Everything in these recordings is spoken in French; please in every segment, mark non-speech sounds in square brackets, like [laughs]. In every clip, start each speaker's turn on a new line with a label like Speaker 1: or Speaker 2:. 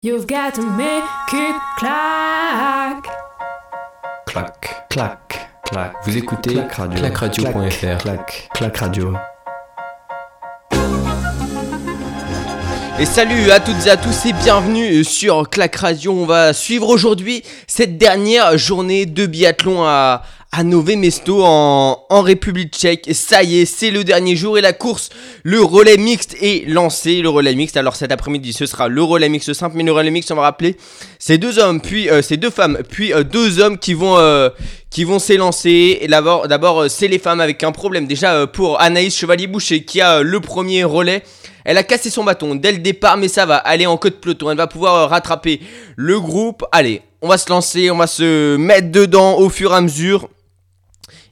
Speaker 1: You've got to make it clack.
Speaker 2: Clac, clac, clac. Vous écoutez
Speaker 3: Clac Radio.
Speaker 2: clacradio.fr.
Speaker 3: Clac, clac radio.
Speaker 4: Et salut à toutes et à tous et bienvenue sur Clac Radio. On va suivre aujourd'hui cette dernière journée de biathlon à, à Nové Mesto en, République tchèque. Ça y est, c'est le dernier jour et la course, le relais mixte est lancé. Le relais mixte, alors cet après-midi ce sera le relais mixte simple, mais le relais mixte, on va rappeler, c'est deux hommes, puis euh, c'est deux femmes, puis euh, deux hommes qui vont... euh, qui vont s'élancer. D'abord, d'abord euh, c'est les femmes avec un problème. Déjà euh, pour Anaïs Chevalier-Boucher qui a le premier relais. Elle a cassé son bâton dès le départ, mais ça va aller en queue de peloton. Elle va pouvoir rattraper le groupe. Allez, on va se lancer, on va se mettre dedans au fur et à mesure.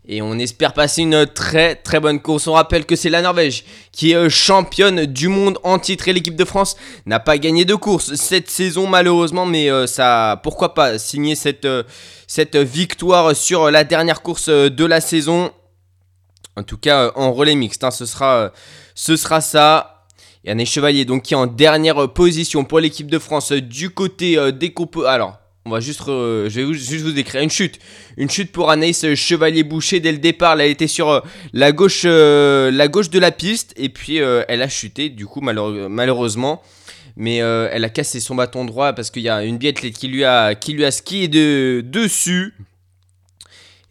Speaker 4: Et on espère passer une très très bonne course. On rappelle que c'est la Norvège qui est euh, championne du monde en titre et l'équipe de France n'a pas gagné de course cette saison malheureusement, mais euh, ça, pourquoi pas signer cette, euh, cette victoire sur la dernière course de la saison. En tout cas en relais mixte, hein, ce, sera, ça. Anne Chevalier donc qui est en dernière position pour l'équipe de France du côté des compos. Alors, on va juste, re- je vais juste vous décrire une chute. Une chute pour Anaïs Chevalier-Boucher dès le départ. Elle été sur euh, la gauche, euh, la gauche de la piste et puis euh, elle a chuté du coup malheure- malheureusement. Mais euh, elle a cassé son bâton droit parce qu'il y a une biathlète qui lui a, qui lui a skié de, dessus.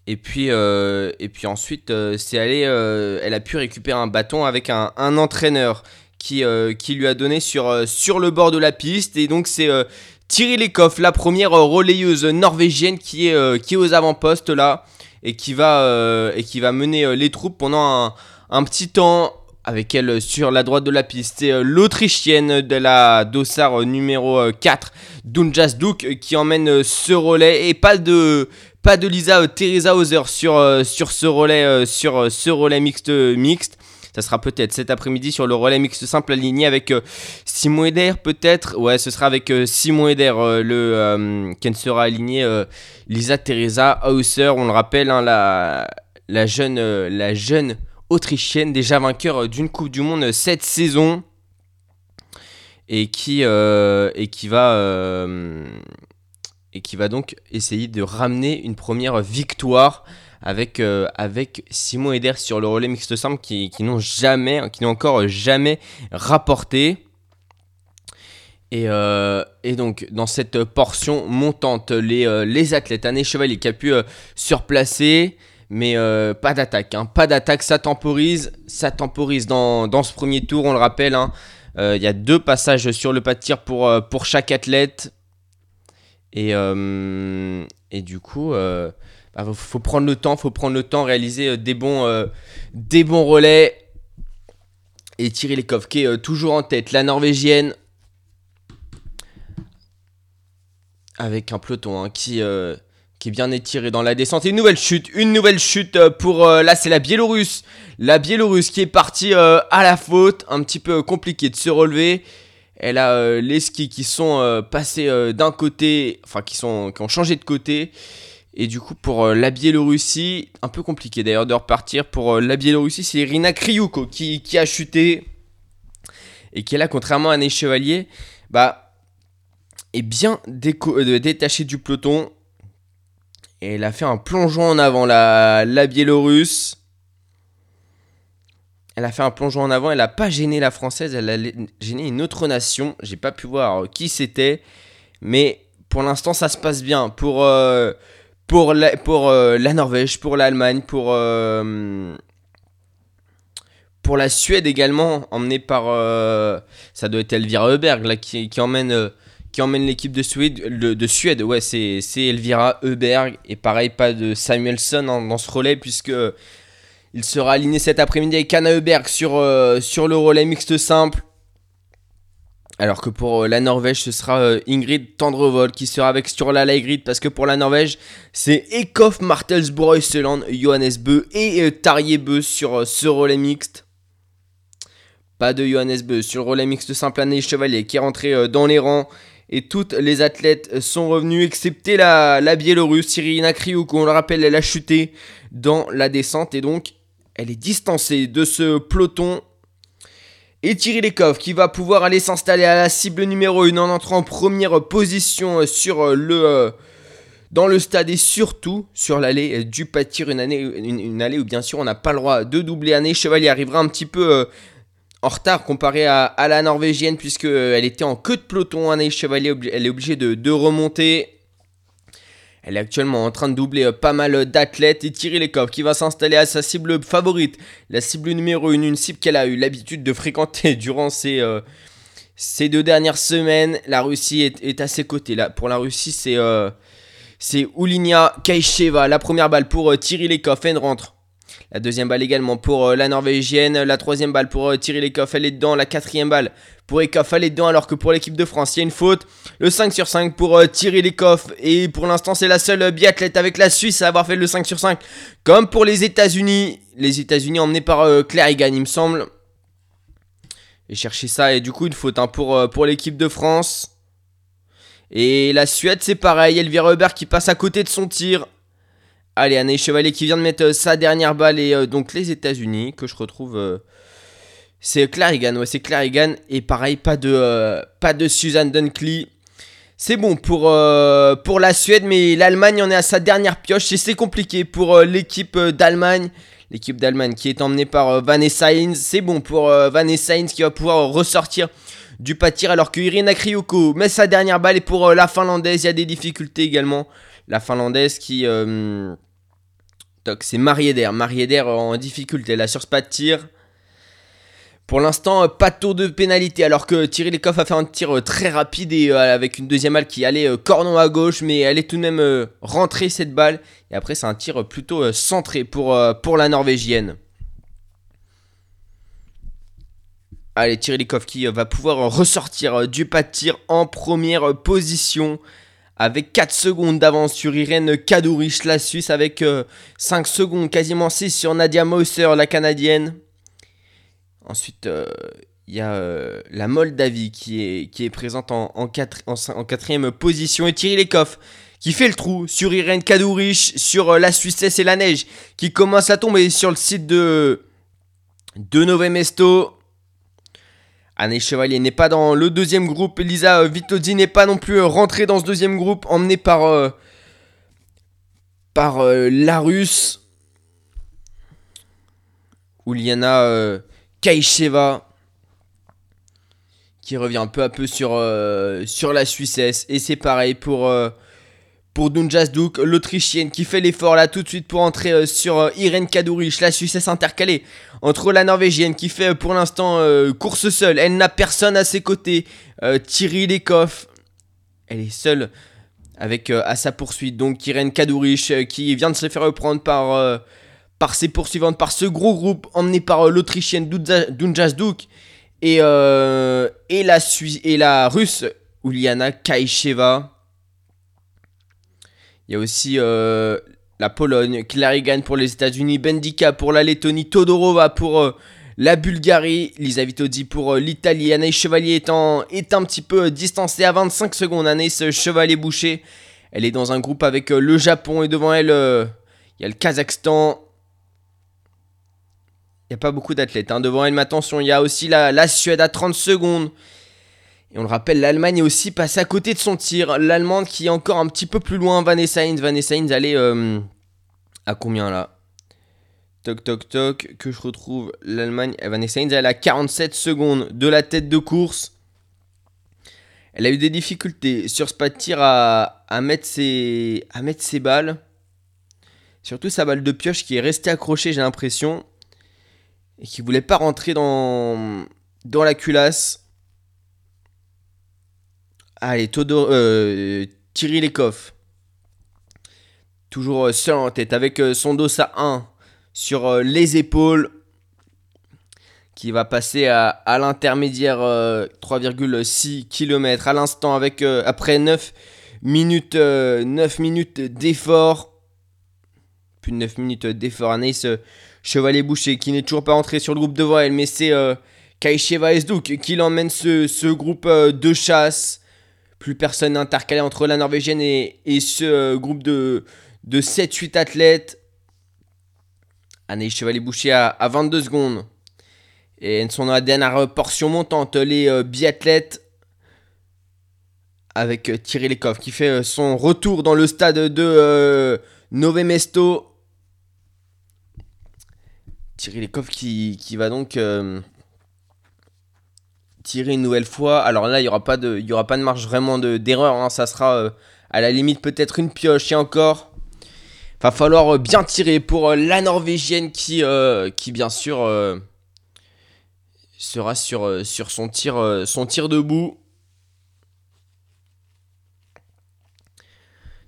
Speaker 4: Et puis, euh, et puis ensuite, euh, c'est allé, euh, elle a pu récupérer un bâton avec un, entraîneur qui, euh, qui lui a donné sur, euh, sur le bord de la piste. Et donc, c'est euh, Thierry Lekoff, la première euh, relayeuse norvégienne qui est, euh, qui est aux avant-postes là et qui va, euh, et qui va mener les troupes pendant un, un petit temps avec elle sur la droite de la piste. L'Autrichienne de la dossard numéro euh, 4, Dunjas Duk, qui emmène ce relais. Et pas de, pas de Lisa Teresa Hauser sur, sur ce relais, sur ce relais mixte, mixte. Ça sera peut-être cet après-midi sur le relais mixte simple aligné avec euh, Simon Eder peut-être. Ouais, ce sera avec euh, Simon Eder, euh, le qui sera aligné euh, Lisa Teresa Hauser. On le rappelle, hein, la, la jeune, la jeune autrichienne déjà vainqueur d'une Coupe du Monde cette saison et qui et qui va et qui va donc essayer de ramener une première victoire avec, euh, avec Simon Eder sur le relais mixte simple qui, qui n'ont jamais, qui n'ont encore jamais rapporté. Et, euh, et donc, dans cette portion montante, les, euh, les athlètes, Anne Chevalier qui a pu surplacer, mais pas d'attaque. hein. Pas d'attaque, ça temporise. Ça temporise dans, dans ce premier tour, on le rappelle. hein. Il y a deux passages sur le pas de tir pour, pour chaque athlète. Et, et du coup, bah, faut, prendre le temps, faut prendre le temps, réaliser euh, des bons, euh, des bons relais. Et Thierry Lekov qui est euh, toujours en tête, la Norvégienne. Avec un peloton hein, qui, qui est bien étiré dans la descente. Et une nouvelle chute, une nouvelle chute pour... là, c'est la Biélorusse. La Biélorusse qui est partie à la faute. Un petit peu compliqué de se relever. Elle a les skis qui sont passés d'un côté, enfin qui, sont, qui ont changé de côté. Et du coup, pour euh, la Biélorussie, un peu compliqué d'ailleurs de repartir. Pour euh, la Biélorussie, c'est Irina Kriouko qui, qui a chuté. Et qui est là, contrairement à Anne Chevalier, bah, est bien euh, détachée du peloton. Et elle a fait un plongeon en avant, la, la Biélorusse. Elle a fait un plongeon en avant, elle n'a pas gêné la française, elle a gêné une autre nation. J'ai pas pu voir qui c'était, mais pour l'instant ça se passe bien pour pour la, pour euh, la Norvège, pour l'Allemagne, pour euh, pour la Suède également, emmenée par euh, ça doit être Elvira Heuberg là qui, qui emmène qui emmène l'équipe de Suède, de, de Suède. Ouais, c'est Elvira Heuberg et pareil pas de Samuelson dans ce relais puisque il sera aligné cet après-midi avec Anna Heuberg sur, sur le relais mixte simple. Alors que pour euh, la Norvège, ce sera euh, Ingrid Tendrevold qui sera avec sur la Grid parce que pour la Norvège, c'est Ekoff, Martelsborough, Seland, Johannes Bö et euh, Tarjei Bö sur ce relais mixte. Pas de Johannes Bö sur le relais mixte simple année Chevalier qui est rentré dans les rangs. Et toutes les athlètes sont revenus, excepté la, la Biélorusse, Irina Kriuk, on le rappelle, elle a chuté dans la descente et donc elle est distancée de ce peloton Et Thierry Lekov qui va pouvoir aller s'installer à la cible numéro 1 en entrant en première position euh, sur euh, le, euh, dans le stade et surtout sur l'allée du pâtir une, année, une, allée où bien sûr on n'a pas le droit de doubler année. Chevalier arrivera un petit peu en retard comparé à, la norvégienne puisqu'elle était en queue de peloton. Année Chevalier elle est obligée de, de remonter elle est actuellement en train de doubler euh, pas mal d'athlètes et les coffres qui va s'installer à sa cible favorite, la cible numéro 1, une cible qu'elle a eu l'habitude de fréquenter [laughs] durant ces, euh, ces deux dernières semaines. La Russie est, à ses côtés. Là, pour la Russie, c'est euh, c'est Ulinia Kaisheva. La première balle pour tirer les coffres, elle rentre. La deuxième balle également pour la Norvégienne. La troisième balle pour tirer les coffres, elle est dedans. La quatrième balle pour Ekoff, elle est dedans alors que pour l'équipe de France, il y a une faute. Le 5 sur 5 pour euh, Thierry Lekoff. Et pour l'instant, c'est la seule biathlète avec la Suisse à avoir fait le 5 sur 5. Comme pour les États-Unis. Les États-Unis emmenés par euh, Claire Egan, il me semble. Et chercher ça. Et du coup, une faute hein, pour, euh, pour l'équipe de France. Et la Suède, c'est pareil. Elvira Huber qui passe à côté de son tir. Allez, Anne Chevalier qui vient de mettre sa dernière balle. Et donc les États-Unis que je retrouve c'est Clarigan, ouais, c'est Clarigan. Et pareil, pas de, euh, pas de Suzanne Dunkley. C'est bon pour, euh, la Suède, mais l'Allemagne en est à sa dernière pioche. Et c'est compliqué pour euh, l'équipe d'Allemagne. L'équipe d'Allemagne qui est emmenée par Vanessa Hines. C'est bon pour Vanessa Hines qui va pouvoir ressortir du pâtir alors que Irina Krioko met sa dernière balle. Et pour la Finlandaise, il y a des difficultés également. La Finlandaise qui... c'est Marieder. Marieder en difficulté là sur ce pas de tir. Pour l'instant, euh, pas de tour de pénalité, alors que Thierry Lecoff a fait un tir euh, très rapide et euh, avec une deuxième balle qui allait cornon à gauche, mais elle est tout de même rentrée cette balle. Et après, c'est un tir plutôt centré pour, pour la Norvégienne. Allez, Thierry Lecoff qui va pouvoir ressortir du pas de tir en première position. Avec 4 secondes d'avance sur Irène Kadourich, la Suisse, avec 5 secondes, quasiment 6 sur Nadia Moser, la Canadienne. Ensuite, euh, il y a euh, la Moldavie qui est, présente en, quatrième position. Et Thierry Lekoff qui fait le trou sur Irène Kadourich, sur euh, la Suissesse et la neige, qui commence à tomber sur le site de, de Nové Mesto. Anne Chevalier n'est pas dans le deuxième groupe. Elisa Vitozzi n'est pas non plus rentrée dans ce deuxième groupe, emmenée par, par la Russe. Uliana Kaisheva qui revient peu à peu sur, euh, la Suissesse. Et c'est pareil pour, euh, pour Dunjasduk, l'Autrichienne, qui fait l'effort là tout de suite pour entrer euh, sur Irene Kadourich, la Suissesse intercalée. Entre la Norvégienne qui fait pour l'instant course seule, elle n'a personne à ses côtés. Thierry Lekoff, elle est seule avec à sa poursuite. Donc Irene Kadourich qui vient de se faire reprendre par par ses poursuivantes, par ce gros groupe emmené par euh, l'Autrichienne Dunjazduk et, euh, et, la et la Russe Uliana Kaisheva. Il y a aussi euh, la Pologne, Klarigan pour les États-Unis, Bendika pour la Lettonie, Todorova pour la Bulgarie, Lisa Vitozzi pour l'Italie. Anaïs Chevalier est, un petit peu distancée à 25 secondes. Anaïs Chevalier Boucher, elle est dans un groupe avec le Japon et devant elle, il y a le Kazakhstan, il n'y a pas beaucoup d'athlètes. Hein. Devant elle, mais attention, il y a aussi la, Suède à 30 secondes. Et on le rappelle, l'Allemagne est aussi passée à côté de son tir. L'Allemande qui est encore un petit peu plus loin. Vanessa Hines. Vanessa elle est euh, à combien là? Toc, toc, toc. Que je retrouve l'Allemagne. Vanessa Hines, elle a 47 secondes de la tête de course. Elle a eu des difficultés sur ce pas de tir à, mettre, ses, balles. Surtout sa balle de pioche qui est restée accrochée, j'ai l'impression et qui voulait pas rentrer dans la culasse. Allez, Todor, euh, Thierry Lekoff. Toujours euh, seul en tête avec euh, son dos à 1 sur les épaules. Qui va passer à, à l'intermédiaire 3,6 km à l'instant avec après 9 minutes, 9 minutes d'effort. Plus de 9 minutes d'effort. Anaïs Chevalier Boucher qui n'est toujours pas entré sur le groupe devant elle, mais c'est euh, Kaisheva Esduk qui l'emmène ce, groupe euh, de chasse. Plus personne n'intercalé entre la Norvégienne et, ce euh, groupe de, de 7-8 athlètes. Anaïs Chevalier Boucher à, 22 secondes. Et elles sont dans la dernière portion montante, les euh, biathlètes. Avec euh, Thierry Lekov qui fait euh, son retour dans le stade de euh, Nové Mesto. Thierry Lekov qui, va donc euh, tirer une nouvelle fois. Alors là, il n'y aura, pas de- de marge vraiment de- d'erreur. hein. Ça sera euh, à la limite peut-être une pioche et encore. Va falloir euh, bien tirer pour euh, la Norvégienne qui, bien sûr sera sur, son, tir, debout.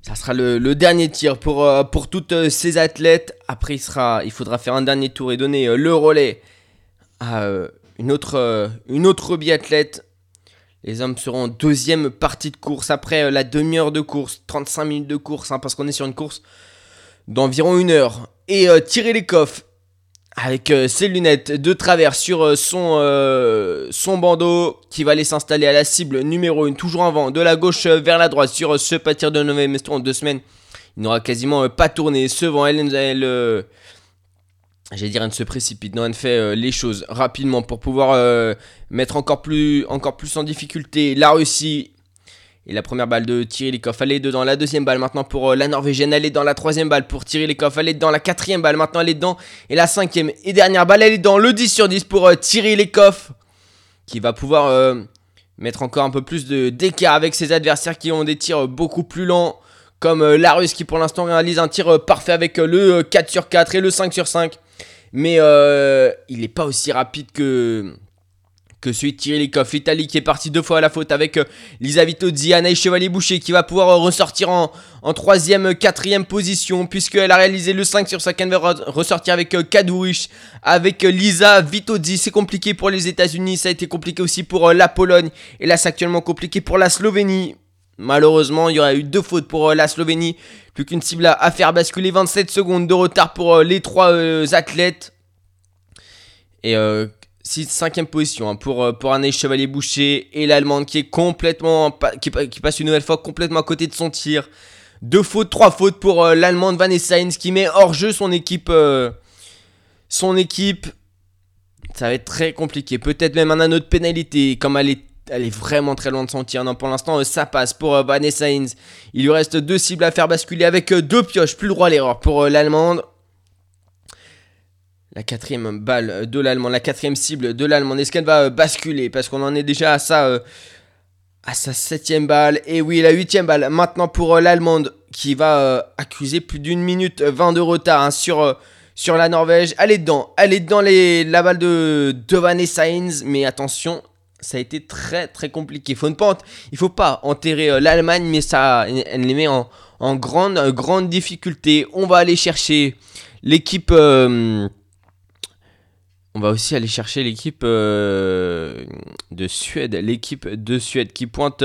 Speaker 4: Ça sera le, dernier tir pour, pour toutes ces athlètes. Après, il, sera, il faudra faire un dernier tour et donner le relais à une, autre, euh, une autre biathlète. Les hommes seront en deuxième partie de course après euh, la demi-heure de course, 35 minutes de course, hein, parce qu'on est sur une course d'environ une heure. Et euh, tirer les coffres avec ses lunettes de travers sur son, bandeau qui va aller s'installer à la cible numéro 1, toujours en vent, de la gauche vers la droite sur ce pâtir de Nové Mesto en deux semaines. Il n'aura quasiment pas tourné. Ce vent, elle, elle, j'allais dire, elle ne se précipite. Non, elle fait euh, les choses rapidement pour pouvoir euh, mettre encore plus, encore plus en difficulté la Russie. Et la première balle de Thierry Lekov, elle est dedans. La deuxième balle maintenant pour euh, la Norvégienne, elle est dans la troisième balle pour Thierry elle est dans la quatrième balle, maintenant elle est dedans. Et la cinquième et dernière balle, elle est dans le 10 sur 10 pour Thierry Lekov, qui va pouvoir mettre encore un peu plus d'écart avec ses adversaires qui ont des tirs beaucoup plus lents. Comme la Russe qui pour l'instant réalise un tir parfait avec le euh, 4 sur 4 et le 5 sur 5. Mais euh, il n'est pas aussi rapide que, que celui de Thierry. L'Italie qui est parti deux fois à la faute avec euh, Lisa Vitozzi, Anaïs Chevalier-Boucher qui va pouvoir euh, ressortir en, en troisième, euh, quatrième position puisqu'elle a réalisé le 5 sur 5. Elle va re- ressortir avec Kadouich, avec Lisa Vitozzi. C'est compliqué pour les États-Unis, ça a été compliqué aussi pour la Pologne. Et là, c'est actuellement compliqué pour la Slovénie. Malheureusement, il y aurait eu deux fautes pour euh, la Slovénie. Plus qu'une cible à, faire basculer. 27 secondes de retard pour euh, les trois euh, athlètes. Et euh, 5ème position hein, pour, pour Anaïs Chevalier-Boucher. Et l'Allemande qui passe une nouvelle fois complètement à côté de son tir. Deux fautes, trois fautes pour l'Allemande Vanessa qui met hors jeu son équipe. son équipe. Ça va être très compliqué. Peut-être même un anneau de pénalité. Comme elle est, elle est vraiment très loin de son tir. Non, pour l'instant, ça passe pour euh, Vanessa Heinz. Il lui reste deux cibles à faire basculer avec euh, deux pioches. Plus droit à l'erreur pour euh, l'Allemande. La quatrième balle de l'Allemand, la quatrième cible de l'Allemand. Est-ce qu'elle va basculer? Parce qu'on en est déjà à sa, à sa septième balle. Et oui, la huitième balle maintenant pour l'Allemande qui va accuser plus d'une minute 20 de retard hein, sur, la Norvège. Elle est dedans, elle est dans les, la balle de, de Vanessa Heinz. Mais attention, ça a été très très compliqué. Faut ne pas, il faut pas enterrer euh, l'Allemagne, mais ça, elle les met en, grande, euh, grande difficulté. On va aller chercher l'équipe. euh, on va aussi aller chercher l'équipe de Suède, l'équipe de Suède qui pointe,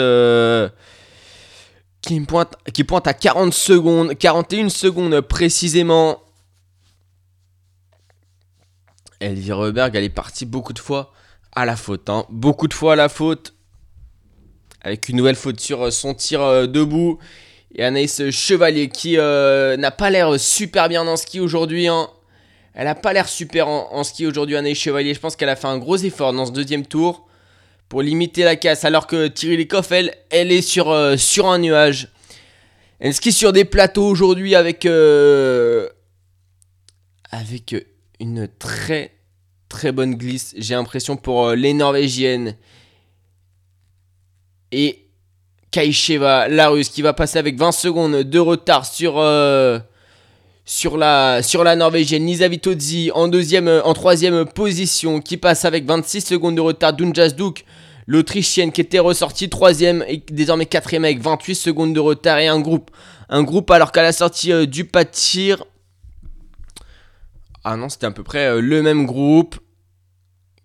Speaker 4: qui pointe, qui pointe à 40 secondes, 41 secondes précisément. Elvire Reberg, elle est partie beaucoup de fois à la faute, hein. beaucoup de fois à la faute, avec une nouvelle faute sur euh, son tir euh, debout. Et Anaïs Chevalier qui euh, n'a pas l'air super bien en ski aujourd'hui. hein. Elle a pas l'air super en, ski aujourd'hui, Anaïs Chevalier. Je pense qu'elle a fait un gros effort dans ce deuxième tour pour limiter la casse. Alors que Thierry Lecoff, elle, elle est sur, euh, un nuage. Elle skie sur des plateaux aujourd'hui avec, euh, avec une très très bonne glisse. J'ai l'impression pour euh, les Norvégiennes. Et Kaisheva, la russe, qui va passer avec 20 secondes de retard sur, euh, sur, la, sur la norvégienne. Lisa Vitozzi en, deuxième, euh, en troisième position, qui passe avec 26 secondes de retard. Dunjas Duk, l'autrichienne, qui était ressortie troisième et désormais quatrième avec 28 secondes de retard. Et un groupe, un groupe alors qu'à la sortie du pas de tir. Ah non, c'était à peu près le même groupe.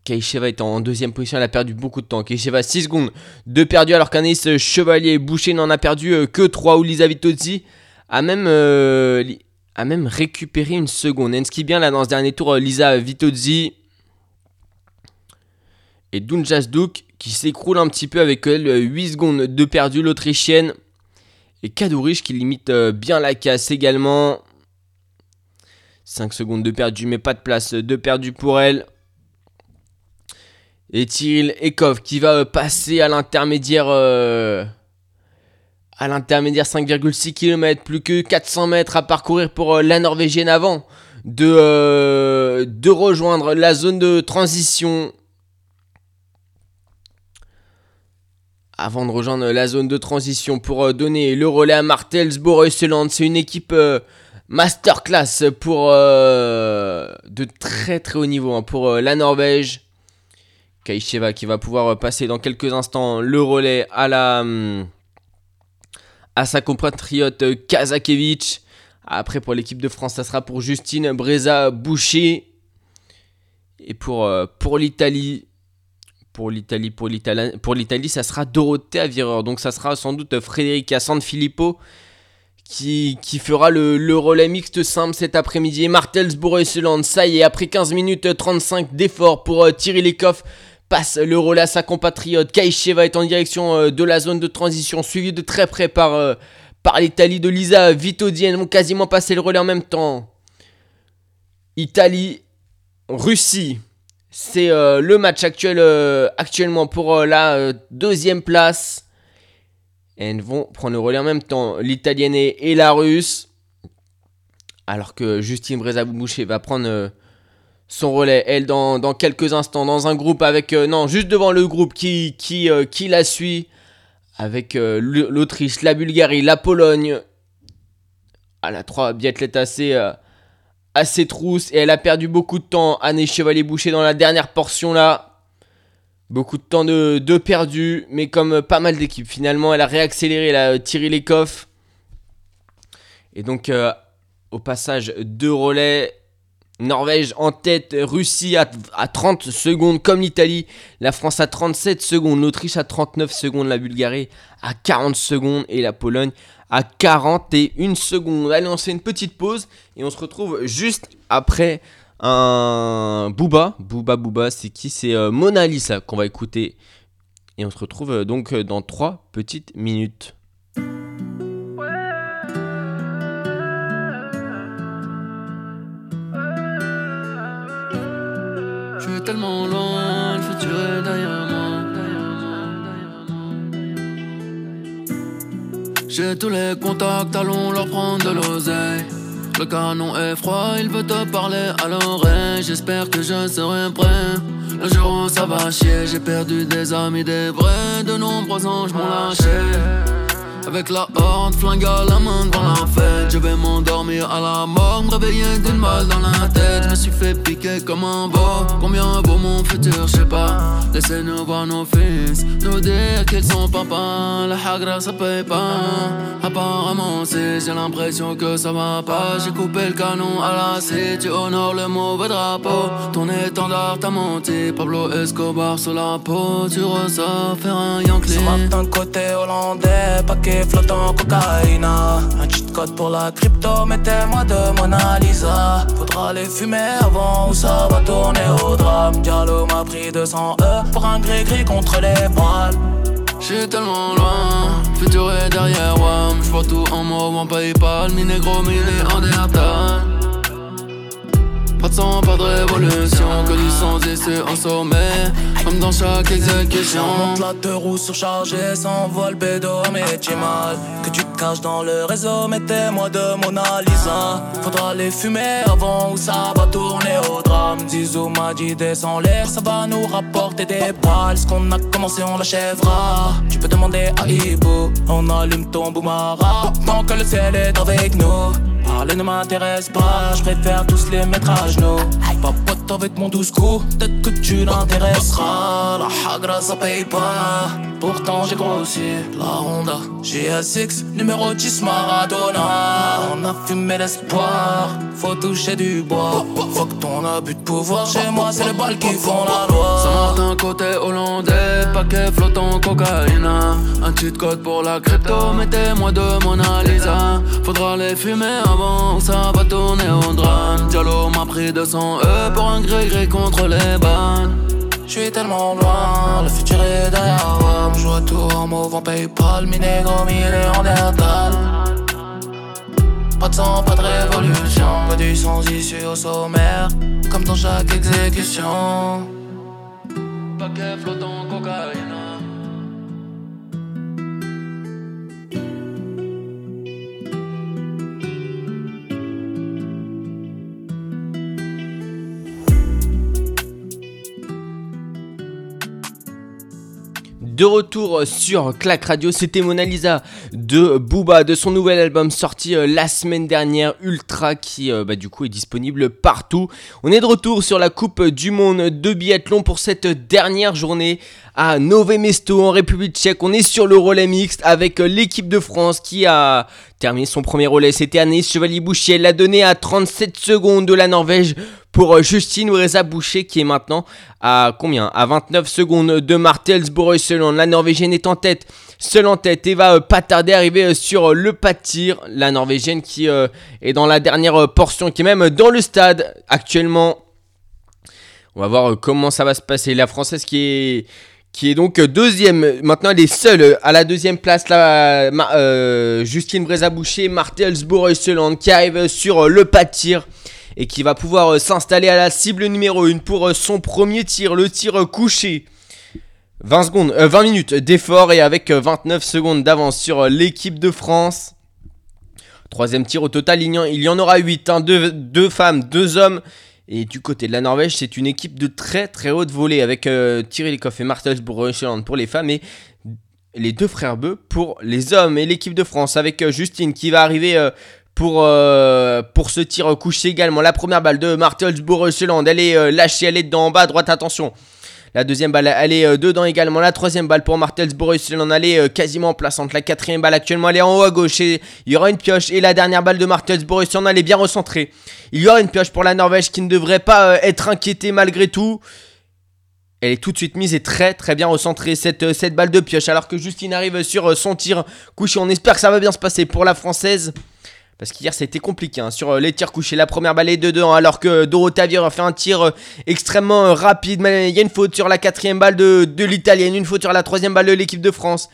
Speaker 4: Kaisheva est en deuxième position, elle a perdu beaucoup de temps. Kaisheva 6 secondes de perdu alors qu'Anaïs Chevalier Boucher n'en a perdu euh, que 3 ou Lisa Vitozzi a même, euh, a même récupéré une seconde. Enski bien là dans ce dernier tour, euh, Lisa Vitozzi et Dunjas Duk qui s'écroule un petit peu avec elle, euh, 8 secondes de perdu l'Autrichienne et Kadourich qui limite bien la casse également. 5 secondes de perdu mais pas de place de perdu pour elle. Et Tyril Ekov qui va euh, passer à l'intermédiaire. euh, à l'intermédiaire 5,6 km, plus que 400 mètres à parcourir pour euh, la Norvégienne avant de, rejoindre la zone de transition? Avant de rejoindre la zone de transition pour donner le relais à Martels Borusseland, c'est une équipe masterclass pour de très très haut niveau hein, pour la Norvège. Kaisheva qui va pouvoir euh, passer dans quelques instants le relais à la hum, à sa compatriote euh, Kazakevich. Après pour l'équipe de France, ça sera pour Justine Breza Boucher. Et pour, euh, pour l'Italie, pour l'Italie, pour l'Italie, ça sera Dorothea Vireur. Donc ça sera sans doute Frédérica Sanfilippo qui, qui fera le, relais mixte simple cet après-midi. Martels Borusseland, ça y est, après 15 minutes 35 d'effort pour euh, Thierry Lekoff, passe le relais à sa compatriote. Kaisheva est en direction euh, de la zone de transition, suivi de très près par, euh, par l'Italie de Lisa Vitodi. Elles vont quasiment passer le relais en même temps. Italie, Russie. C'est euh, le match actuel actuellement pour la deuxième place. Elles vont prendre le relais en même temps, l'italienne et, et la russe. Alors que Justine Breza-Boucher va prendre son relais, elle, dans, quelques instants, dans un groupe avec. euh, non, juste devant le groupe qui, qui, euh, qui la suit. Avec euh, l'Autriche, la Bulgarie, la Pologne. Elle a trois biathlètes assez. assez trousse et elle a perdu beaucoup de temps. Anne Chevalier-Boucher dans la dernière portion là. Beaucoup de temps de, de perdu, mais comme pas mal d'équipes. Finalement, elle a réaccéléré, elle a tiré les coffres. Et donc, au passage, deux relais. Norvège en tête, Russie à, à 30 secondes comme l'Italie, la France à 37 secondes, l'Autriche à 39 secondes, la Bulgarie à 40 secondes et la Pologne à 41 secondes. Allez, on fait une petite pause et on se retrouve juste après un Booba. Booba Booba, c'est qui? C'est euh, Mona Lisa qu'on va écouter. Et on se retrouve euh, donc euh, dans 3 petites minutes.
Speaker 3: J'ai tous les contacts, allons leur prendre de l'oseille. Le canon est froid, il veut te parler à l'oreille. J'espère que je serai prêt. Le jour où ça va chier, j'ai perdu des amis, des vrais. De nombreux anges m'ont lâché. Avec la horde, flingue à la main devant la fête. Je vais m'endormir à la mort, me réveiller d'une balle dans la tête. Je me suis fait piquer comme un veau Combien vaut mon futur, je sais pas. Laissez-nous voir nos fils Nous dire qu'ils sont papa. La hagra ça paye pas. Apparemment si j'ai l'impression que ça va pas J'ai coupé le canon à la scie Tu honores le mauvais drapeau. Ton étendard t'a menti. Pablo Escobar sur la peau. Tu ressors faire un Yankee.
Speaker 5: Ce matin côté hollandais, paquet flottant cocaïne Un cheat code pour la crypto, mettez-moi de Mona Lisa Faudra les fumer avant ou ça va tourner au drame Diallo m'a pris 200 E pour un gris-gris contre les balles
Speaker 3: J'suis tellement loin, futur est derrière moi. J'vois tout en mauve en Paypal, mi négro, mi néandertal. Pas de sang, pas de révolution, que du sang ici en sommet. Comme dans chaque exécution.
Speaker 5: La deux roues surchargées, s'envole bédo, mais j'ai mal. Que tu te caches dans le réseau, mettez-moi de Mona Lisa. Faudra les fumer avant ou ça va tourner au drame. Zizou m'a dit descends l'air, ça va nous rapporter des balles. Ce qu'on a commencé on l'achèvera. Tu peux demander à Ibo, on allume ton boumara. Tant que le ciel est avec nous Parler ne m'intéresse pas, je préfère tous les mettre à genoux. Papote avec mon douce coup, peut-être que tu l'intéresseras La hagra ça paye pas, pourtant j'ai grossi La Honda GSX, numéro 10 Maradona On a fumé l'espoir, faut toucher du bois Faut que ton abus de pouvoir, chez moi c'est les balles qui font la loi
Speaker 3: Saint-Martin côté hollandais, paquet flottant cocaïne. Un cheat code pour la crypto, mettez-moi de Mona Lisa. Faudra les fumer avant, ça va tourner au drame. Diallo m'a pris 200 E pour un gré-gré contre les balles.
Speaker 5: Je suis tellement loin, le futur est derrière moi. Je tout en mauve en Paypal, mi négro, mi néandertal. Pas de sang, pas de révolution, pas du sans issue au sommaire, comme dans chaque exécution.
Speaker 3: paquet flottant cocaïne.
Speaker 4: De retour sur Clac Radio, c'était Mona Lisa de Booba, de son nouvel album sorti euh, la semaine dernière, Ultra, qui euh, bah, du coup est disponible partout. On est de retour sur la Coupe du Monde de biathlon pour cette dernière journée à Nové Mesto en République Tchèque. On est sur le relais mixte avec euh, l'équipe de France qui a terminé son premier relais. C'était Anaïs Chevalier-Boucher. Elle l'a donné à 37 secondes de la Norvège pour euh, Justine Reza Boucher qui est maintenant à combien? À 29 secondes de Martels Borusseland. La Norvégienne est en tête, seule en tête et va euh, pas tarder à arriver sur le pas de tir. La Norvégienne qui est dans la dernière portion, qui est même dans le stade actuellement. On va voir comment ça va se passer. La Française qui est qui est donc deuxième. Maintenant, elle est seule à la deuxième place. Euh, Justine Brézaboucher, Martelsbourg Seland qui arrive sur le pas de tir et qui va pouvoir s'installer à la cible numéro 1 pour son premier tir, le tir couché. 20 secondes, 20 euh, minutes d'effort et avec 29 secondes d'avance sur l'équipe de France. Troisième tir au total, il y en, aura 8. Hein. deux, femmes, deux hommes. Et du côté de la Norvège, c'est une équipe de très très haute volée avec euh, Thierry et Martels pour les femmes et les deux frères Beu pour les hommes. Et l'équipe de France avec euh, Justine qui va arriver euh, pour, pour ce tir couché également. La première balle de Martels Borusseland, elle est lâchée, elle est dedans en bas à droite, attention. La deuxième balle, elle est euh, dedans également. La troisième balle pour Martels Boris, elle euh, quasiment en place entre La quatrième balle actuellement, elle est en haut à gauche et il y aura une pioche. Et la dernière balle de Martels Boris, en allait bien recentrée. Il y aura une pioche pour la Norvège qui ne devrait pas euh, être inquiétée malgré tout. Elle est tout de suite mise et très très bien recentrée cette, cette balle de pioche alors que Justine arrive sur son tir couché. On espère que ça va bien se passer pour la française. Parce qu'hier c'était compliqué hein. sur euh, les tirs couchés. La première balle est dedans alors que Dorothée a fait un tir euh, extrêmement euh, rapide. Il y a une faute sur la quatrième balle de, l'italienne, une faute sur la troisième balle de l'équipe de France.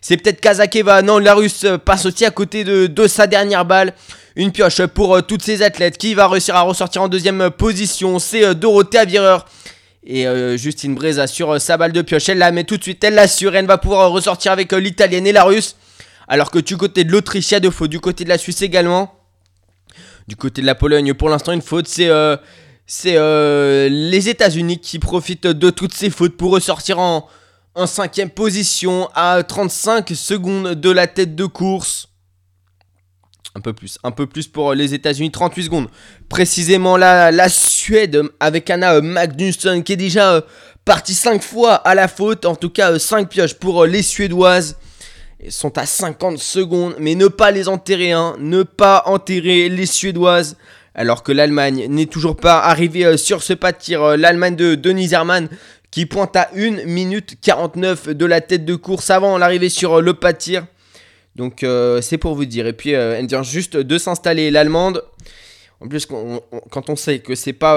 Speaker 4: C'est peut-être Kazakeva. Non, la russe passe aussi à côté de, de sa dernière balle. Une pioche pour toutes ces athlètes qui va réussir à ressortir en deuxième position. C'est Dorothée Avireur. Et Justine Breza sur sa balle de pioche. Elle la met tout de suite. Elle l'assure. Elle va pouvoir ressortir avec l'italienne et la russe. Alors que du côté de l'Autriche, il y a deux fautes. Du côté de la Suisse également. Du côté de la Pologne, pour l'instant, une faute. C'est euh, euh, les États-Unis qui profitent de toutes ces fautes pour ressortir en, en cinquième position à 35 secondes de la tête de course. Un peu plus, un peu plus pour les États-Unis, 38 secondes. Précisément la, Suède avec Anna Magnusson qui est déjà euh, partie 5 fois à la faute. En tout cas, 5 pioches pour les Suédoises sont à 50 secondes, mais ne pas les enterrer, hein, ne pas enterrer les Suédoises, alors que l'Allemagne n'est toujours pas arrivée euh, sur ce pas de tir. Euh, L'Allemagne de Denis Hermann qui pointe à 1 minute 49 de la tête de course avant l'arrivée sur euh, le pas de tir. Donc c'est pour vous dire. Et puis elle vient juste de s'installer l'Allemande. En plus, quand on sait que c'est pas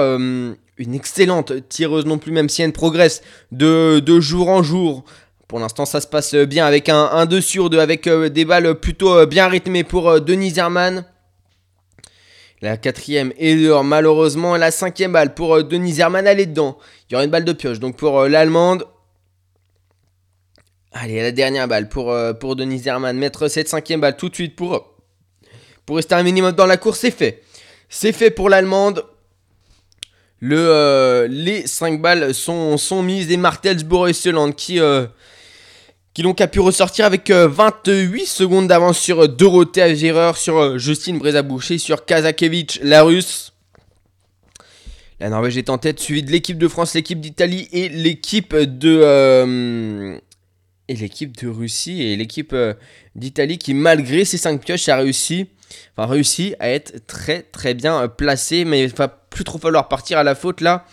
Speaker 4: une excellente tireuse non plus, même si elle progresse de, de jour en jour, pour l'instant, ça se passe bien avec un 2 sur 2, avec euh, des balles plutôt euh, bien rythmées pour euh, Denis Herman. La quatrième est dehors, malheureusement. La cinquième balle pour Denis Herman, elle est dedans. Il y aura une balle de pioche, donc pour l'Allemande. Allez, la dernière balle pour, pour Denis Herman. Mettre cette cinquième balle tout de suite pour, pour rester un minimum dans la course, c'est fait. C'est fait pour l'Allemande. Le, les 5 balles sont, sont mises et Martels Borusseland qui, qui donc a pu ressortir avec 28 euh, secondes d'avance sur euh, Dorothée Agireur, sur euh, Justine Brezaboucher, sur Kazakevich, la russe. La Norvège est en tête, suivie de l'équipe de France, l'équipe d'Italie et l'équipe de. et l'équipe de Russie et l'équipe d'Italie qui, malgré ces 5 pioches, a réussi, enfin, réussi à être très très bien placé. Mais il va plus trop falloir partir à la faute là.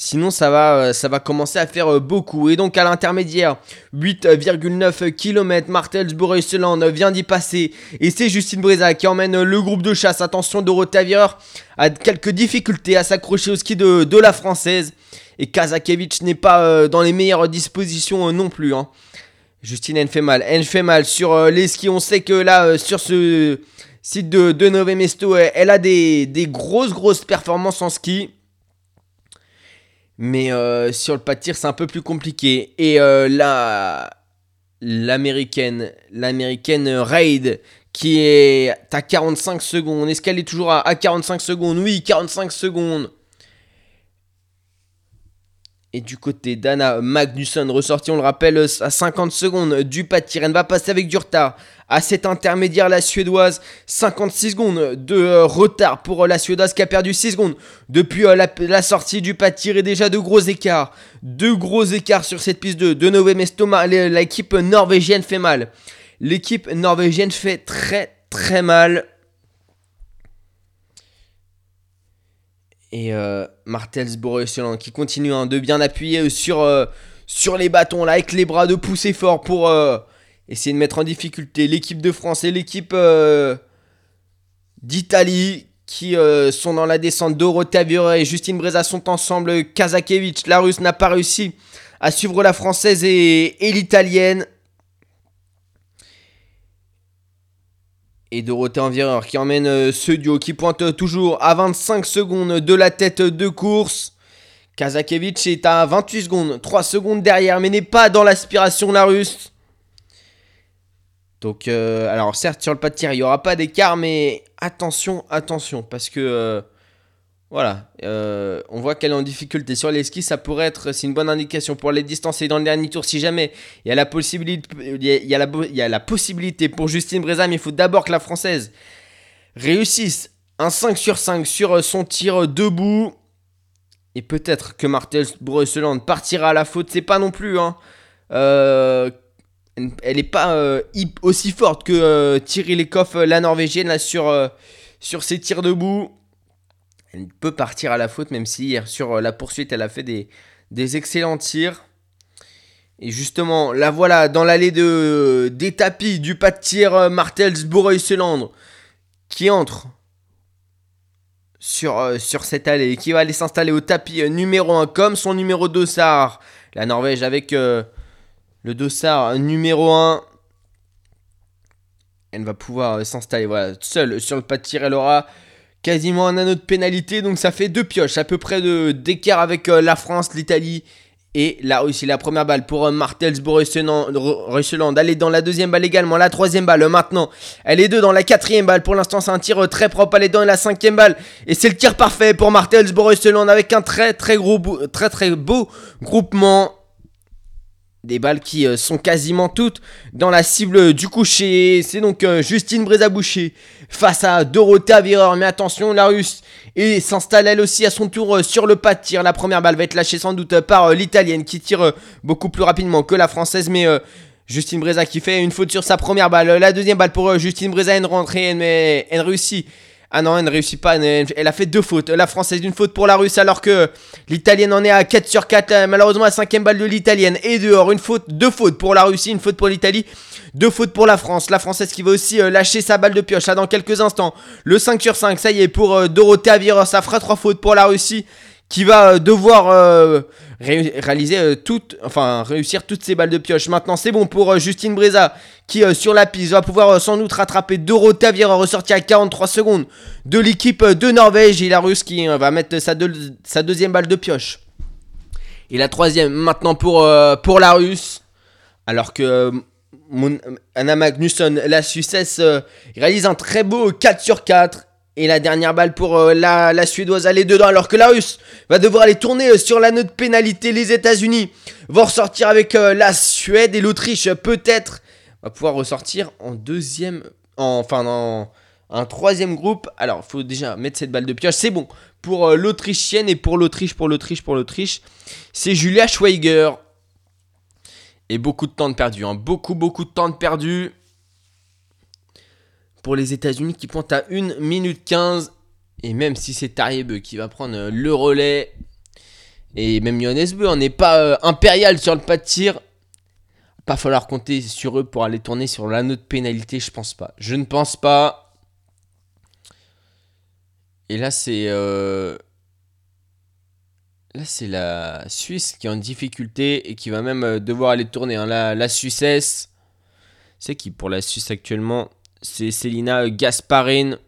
Speaker 4: Sinon, ça va, euh, ça va commencer à faire euh, beaucoup. Et donc, à l'intermédiaire, 8,9 km, Martelsburg-Seland vient d'y passer. Et c'est Justine Breza qui emmène le groupe de chasse. Attention, Dorothée Avireur a quelques difficultés à s'accrocher au ski de, la française. Et Kazakevich n'est pas euh, dans les meilleures dispositions non plus. Hein. Justine, elle fait mal. Elle fait mal sur les skis. On sait que là, sur ce site de, de Mesto, elle a des, des grosses, grosses performances en ski. Mais euh, sur le pas c'est un peu plus compliqué. Et euh, là, l'américaine, l'américaine Raid, qui est à 45 secondes. Est-ce qu'elle est toujours à, à 45 secondes? Oui, 45 secondes. Et du côté d'Anna Magnusson, ressorti, on le rappelle, à 50 secondes du pas de tir. Elle va passer avec du retard. À cet intermédiaire, la Suédoise, 56 secondes de euh, retard pour euh, la Suédoise qui a perdu 6 secondes depuis euh, la, sortie du pas de tir et déjà de gros écarts. Deux gros écarts sur cette piste 2 de Nové Mestoma. L'équipe norvégienne fait mal. L'équipe norvégienne fait très très mal. Et euh, Martels qui continue hein, de bien appuyer sur, les bâtons là avec les bras de pousser fort pour essayer de mettre en difficulté l'équipe de France et l'équipe euh, d'Italie qui euh, sont dans la descente. Dorothea Viera et Justine Breza sont ensemble. Kazakevich, la russe, n'a pas réussi à suivre la française et, l'italienne. Et Dorothée Envireur qui emmène euh, ce duo qui pointe toujours à 25 secondes de la tête de course. Kazakevich est à 28 secondes, 3 secondes derrière, mais n'est pas dans l'aspiration la russe. Donc, euh, alors certes, sur le pas de tir, il n'y aura pas d'écart, mais attention, attention, parce que euh, voilà, euh, on voit qu'elle est en difficulté sur les skis. Ça pourrait être, c'est une bonne indication pour les distancer dans le dernier tour si jamais il y a la possibilité, pour Justine Breza, mais il faut d'abord que la française réussisse un 5 sur 5 sur son tir debout. Et peut-être que Martels Brusseland partira à la faute, c'est pas non plus. Hein. Euh, elle n'est pas euh, aussi forte que euh, Thierry Lecoff, euh, la norvégienne, euh, sur ses tirs debout. Elle peut partir à la faute, même si hier sur la poursuite, elle a fait des, excellents tirs. Et justement, la voilà dans l'allée de, des tapis du pas de tir Martels Boreuseland qui entre sur, cette allée et qui va aller s'installer au tapis numéro 1 comme son numéro 2 Sar. La Norvège avec le dossard numéro 1. Elle va pouvoir euh, s'installer seule sur le pas de tir. Elle aura quasiment un anneau de pénalité. Donc ça fait deux pioches à peu près d'écart avec euh, la France, l'Italie et la Russie. La première balle pour euh, Martels Borusseland. Elle est dans la deuxième balle également. La troisième balle euh, maintenant. Elle est deux dans la quatrième balle. Pour l'instant c'est un tir euh, très propre. Elle est dans la cinquième balle. Et c'est le tir parfait pour Martels Borusseland avec un très très gros très très beau groupement. Des balles qui euh, sont quasiment toutes dans la cible du coucher. C'est donc euh, Justine Brézaboucher face à Dorothée Avireur. Mais attention, la russe et s'installe elle aussi à son tour euh, sur le pas de tir. La première balle va être lâchée sans doute par euh, l'italienne qui tire beaucoup plus rapidement que la française. Mais Justine Breza qui fait une faute sur sa première balle. La deuxième balle pour Justine Breza, une rentrée, mais elle réussit. Ah non, elle ne réussit pas. Elle, a fait deux fautes. La française, une faute pour la russe, alors que l'italienne en est à 4 sur 4. Euh, Malheureusement, la cinquième balle de l'italienne est dehors. Une faute, deux fautes pour la Russie, une faute pour l'Italie, deux fautes pour la France. La française qui va aussi euh, lâcher sa balle de pioche là dans quelques instants. Le 5 sur 5, ça y est, pour euh, Dorothée Avireur. Ça fera trois fautes pour la Russie qui va devoir ré- réaliser euh, toutes, enfin réussir toutes ses balles de pioche. Maintenant, c'est bon pour euh, Justine Breza qui euh, sur la piste va pouvoir sans doute rattraper Dorothée Avireur ressorti à 43 secondes de l'équipe de Norvège et la Russe qui va mettre sa, deux- sa deuxième balle de pioche. Et la troisième maintenant pour, la Russe. Alors que Anna Magnusson, la Suissesse, réalise un très beau 4 sur 4. Et la dernière balle pour euh, la, Suédoise, elle dedans. Alors que la Russe va devoir aller tourner euh, sur la note pénalité. Les États-Unis vont ressortir avec euh, la Suède et l'Autriche, peut-être, va pouvoir ressortir en deuxième. en- enfin, en un troisième groupe. Alors, faut déjà mettre cette balle de pioche. C'est bon. Pour l'Autrichienne et pour l'Autriche, pour l'Autriche, pour l'Autriche, c'est Julia Schweiger. Et beaucoup de temps de perdu. hein. Beaucoup, beaucoup de temps de perdu. Pour les États-Unis qui pointent à 1 minute 15. Et même si c'est Tariebe qui va prendre euh, le relais. Et même Johannes on n'est pas euh, impérial sur le pas de tir. Pas falloir compter sur eux pour aller tourner sur l'anneau de pénalité, je pense pas. Je ne pense pas. Et là, c'est. euh, Là, c'est la Suisse qui est en difficulté et qui va même devoir aller tourner. hein. La, la Suissesse, c'est qui pour la Suisse actuellement? C'est Célina Gasparine.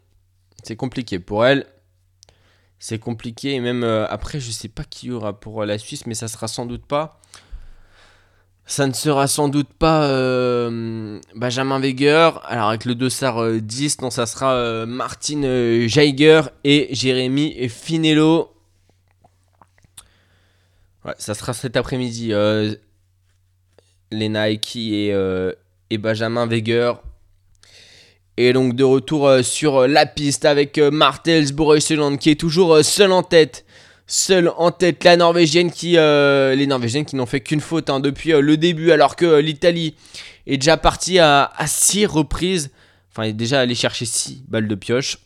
Speaker 4: C'est compliqué pour elle. c'est compliqué. Et même euh, après, je sais pas qui y aura pour euh, la Suisse, mais ça sera sans doute pas. Ça ne sera sans doute pas euh, Benjamin Weger. Alors avec le dossard euh, 10, non, ça sera euh, Martin euh, Geiger et Jérémy Finello. Ouais, ça sera cet après-midi. euh, Lena Eki et, euh, et Benjamin Weger. Et donc de retour euh, sur euh, la piste avec euh, Martels Borusseland qui est toujours seul en tête. Seul en tête la Norvégienne qui... les Norvégiennes qui n'ont fait qu'une faute hein, depuis le début alors que l'Italie est déjà partie à 6 reprises. Enfin, est déjà allé chercher 6 balles de pioche.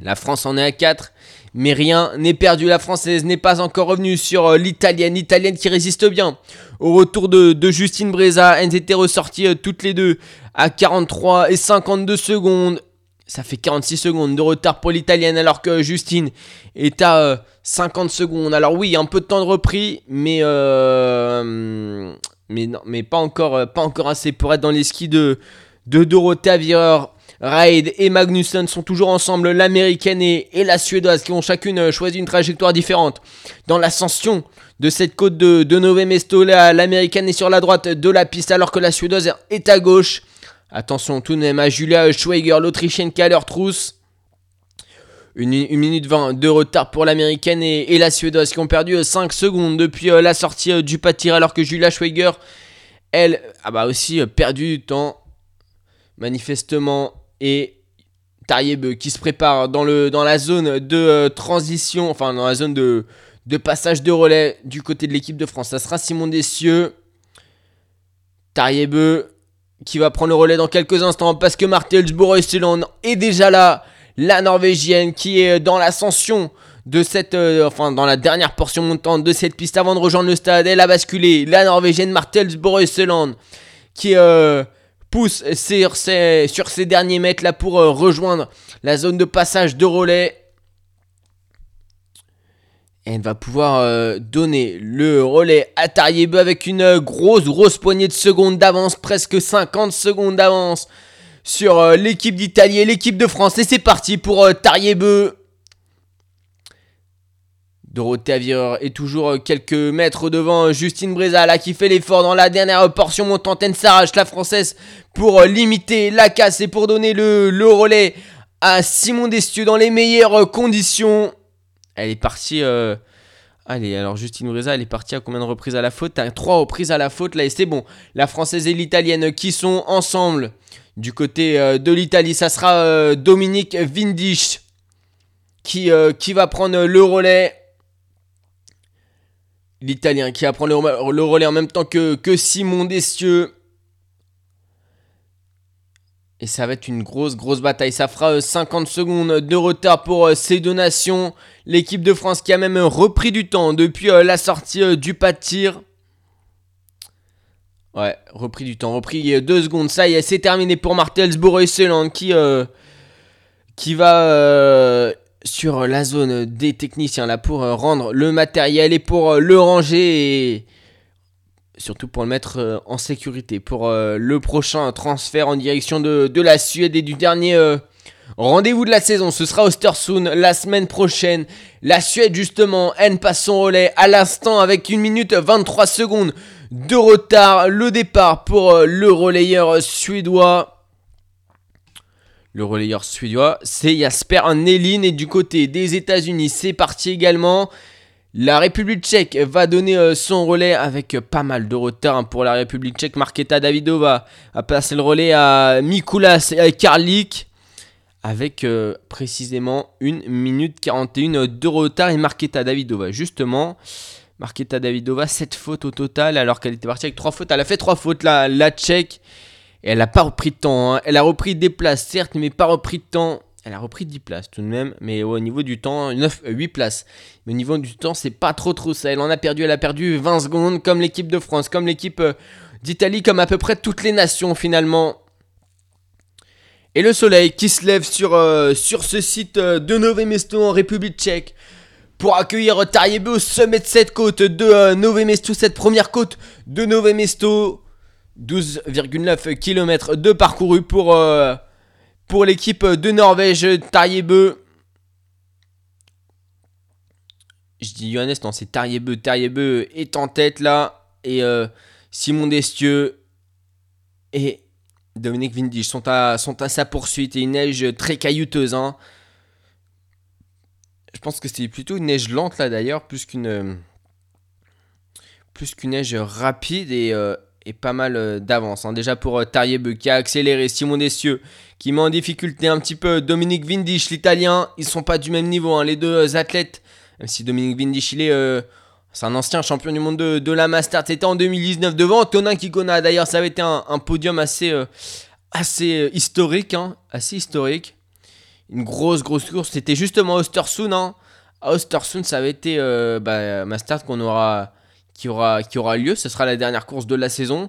Speaker 4: La France en est à 4. Mais rien n'est perdu. La française n'est pas encore revenue sur l'italienne. L'italienne qui résiste bien. Au retour de, Justine Breza, elles étaient ressorties euh, toutes les deux à 43 et 52 secondes. Ça fait 46 secondes de retard pour l'italienne alors que Justine est à euh, 50 secondes. Alors oui, un peu de temps de repris, mais euh, mais pas encore, euh, assez pour être dans les skis de de Dorothea Virer. Raid et Magnussen sont toujours ensemble, l'américaine et, la suédoise qui ont chacune euh, choisi une trajectoire différente. Dans l'ascension de cette côte de, de Nové l'américaine est sur la droite de la piste alors que la suédoise est à gauche. Attention tout de même à Julia Schweiger, l'autrichienne qui a leur trousse. Une, minute 20 de retard pour l'américaine et, la suédoise qui ont perdu euh, 5 secondes depuis euh, la sortie euh, du pas alors que Julia Schweiger, elle, a bah aussi euh, perdu du temps manifestement et Tarieb qui se prépare dans, la zone de transition, enfin dans la zone de, de passage de relais du côté de l'équipe de France. Ça sera Simon Dessieux. Tarieb qui va prendre le relais dans quelques instants parce que Martels Borusseland est déjà là. La Norvégienne qui est dans l'ascension de cette, euh, enfin dans la dernière portion montante de cette piste avant de rejoindre le stade. Elle a basculé. La Norvégienne Martels Borusseland qui euh, pousse sur ses, sur derniers mètres là pour euh, rejoindre la zone de passage de relais. Elle va pouvoir euh, donner le relais à Tariebe avec une euh, grosse, grosse poignée de secondes d'avance, presque 50 secondes d'avance sur euh, l'équipe d'Italie et l'équipe de France. Et c'est parti pour Tariebe. Dorothea Virer est toujours quelques mètres devant Justine Breza là qui fait l'effort dans la dernière portion montante. S'arrache la française pour limiter la casse et pour donner le, le relais à Simon Destieux dans les meilleures conditions. Elle est partie. euh, Allez, alors Justine Breza, elle est partie à combien de reprises à la faute? À Trois reprises à la faute là et c'est bon. La française et l'italienne qui sont ensemble du côté euh, de l'Italie, ça sera euh, Dominique Vindisch qui, va prendre le relais. L'Italien qui va prendre le, relais en même temps que, que Simon Dessieux. Et ça va être une grosse, grosse bataille. Ça fera euh, 50 secondes de retard pour euh, ces deux nations. L'équipe de France qui a même euh, repris du temps depuis euh, la sortie euh, du pas de tir. Ouais, repris du temps, repris euh, deux secondes. Ça y est, c'est terminé pour Martels Borusseland qui, euh, qui va euh, sur la zone des techniciens là pour euh, rendre le matériel et pour euh, le ranger et surtout pour le mettre euh, en sécurité pour euh, le prochain transfert en direction de, la Suède et du dernier euh, rendez-vous de la saison. Ce sera Östersund la semaine prochaine. La Suède justement, elle passe son relais à l'instant avec 1 minute 23 secondes de retard. Le départ pour le relayeur suédois. Le relayeur suédois, c'est Jasper Nelin et du côté des États-Unis, c'est parti également. La République tchèque va donner euh, son relais avec euh, pas mal de retard pour la République tchèque. Marketa Davidova a passé le relais à Mikulas Karlik avec euh, précisément 1 minute 41 de retard. Et Marketa Davidova, justement, Marketa Davidova, 7 fautes au total alors qu'elle était partie avec 3 fautes. Elle a fait 3 fautes, la, la tchèque. Et elle n'a pas repris de temps. hein. Elle a repris des places, certes, mais pas repris de temps. Elle a repris 10 places tout de même, mais au niveau du temps, 9, 8 places. Mais au niveau du temps, c'est pas trop trop ça. Elle en a perdu, elle a perdu 20 secondes, comme l'équipe de France, comme l'équipe euh, d'Italie, comme à peu près toutes les nations finalement. Et le soleil qui se lève sur, euh, ce site euh, de Nové Mesto en République tchèque pour accueillir Tariebe au sommet de cette côte de euh, Nové Mesto, cette première côte de Nové Mesto. 12,9 km de parcouru pour, euh, pour l'équipe de Norvège, Tariebe. je dis Johannes, non, c'est Tariebeu. Tariebeu est en tête là. Et euh, Simon Destieux et Dominique Vindige sont à, sa poursuite. Et une neige très caillouteuse. Hein. Je pense que c'est plutôt une neige lente là d'ailleurs, plus qu'une plus qu'une neige rapide et, euh, et pas mal euh, d'avance. hein. Déjà pour euh, Tariebeu qui a accéléré, Simon Dessieux qui met en difficulté un petit peu Dominique Vindisch, l'italien. Ils sont pas du même niveau, hein, les deux euh, athlètes. Même si Dominique Vindisch, il est. c'est un ancien champion du monde de, la Master. C'était en 2019 devant Tonin Kikona. D'ailleurs, ça avait été un, podium assez, assez historique. hein, assez historique. Une grosse, grosse course. C'était justement. Hein. À Östersund, ça avait été euh, bah, Master qu'on aura, qui, aura, qui aura lieu. Ce sera la dernière course de la saison.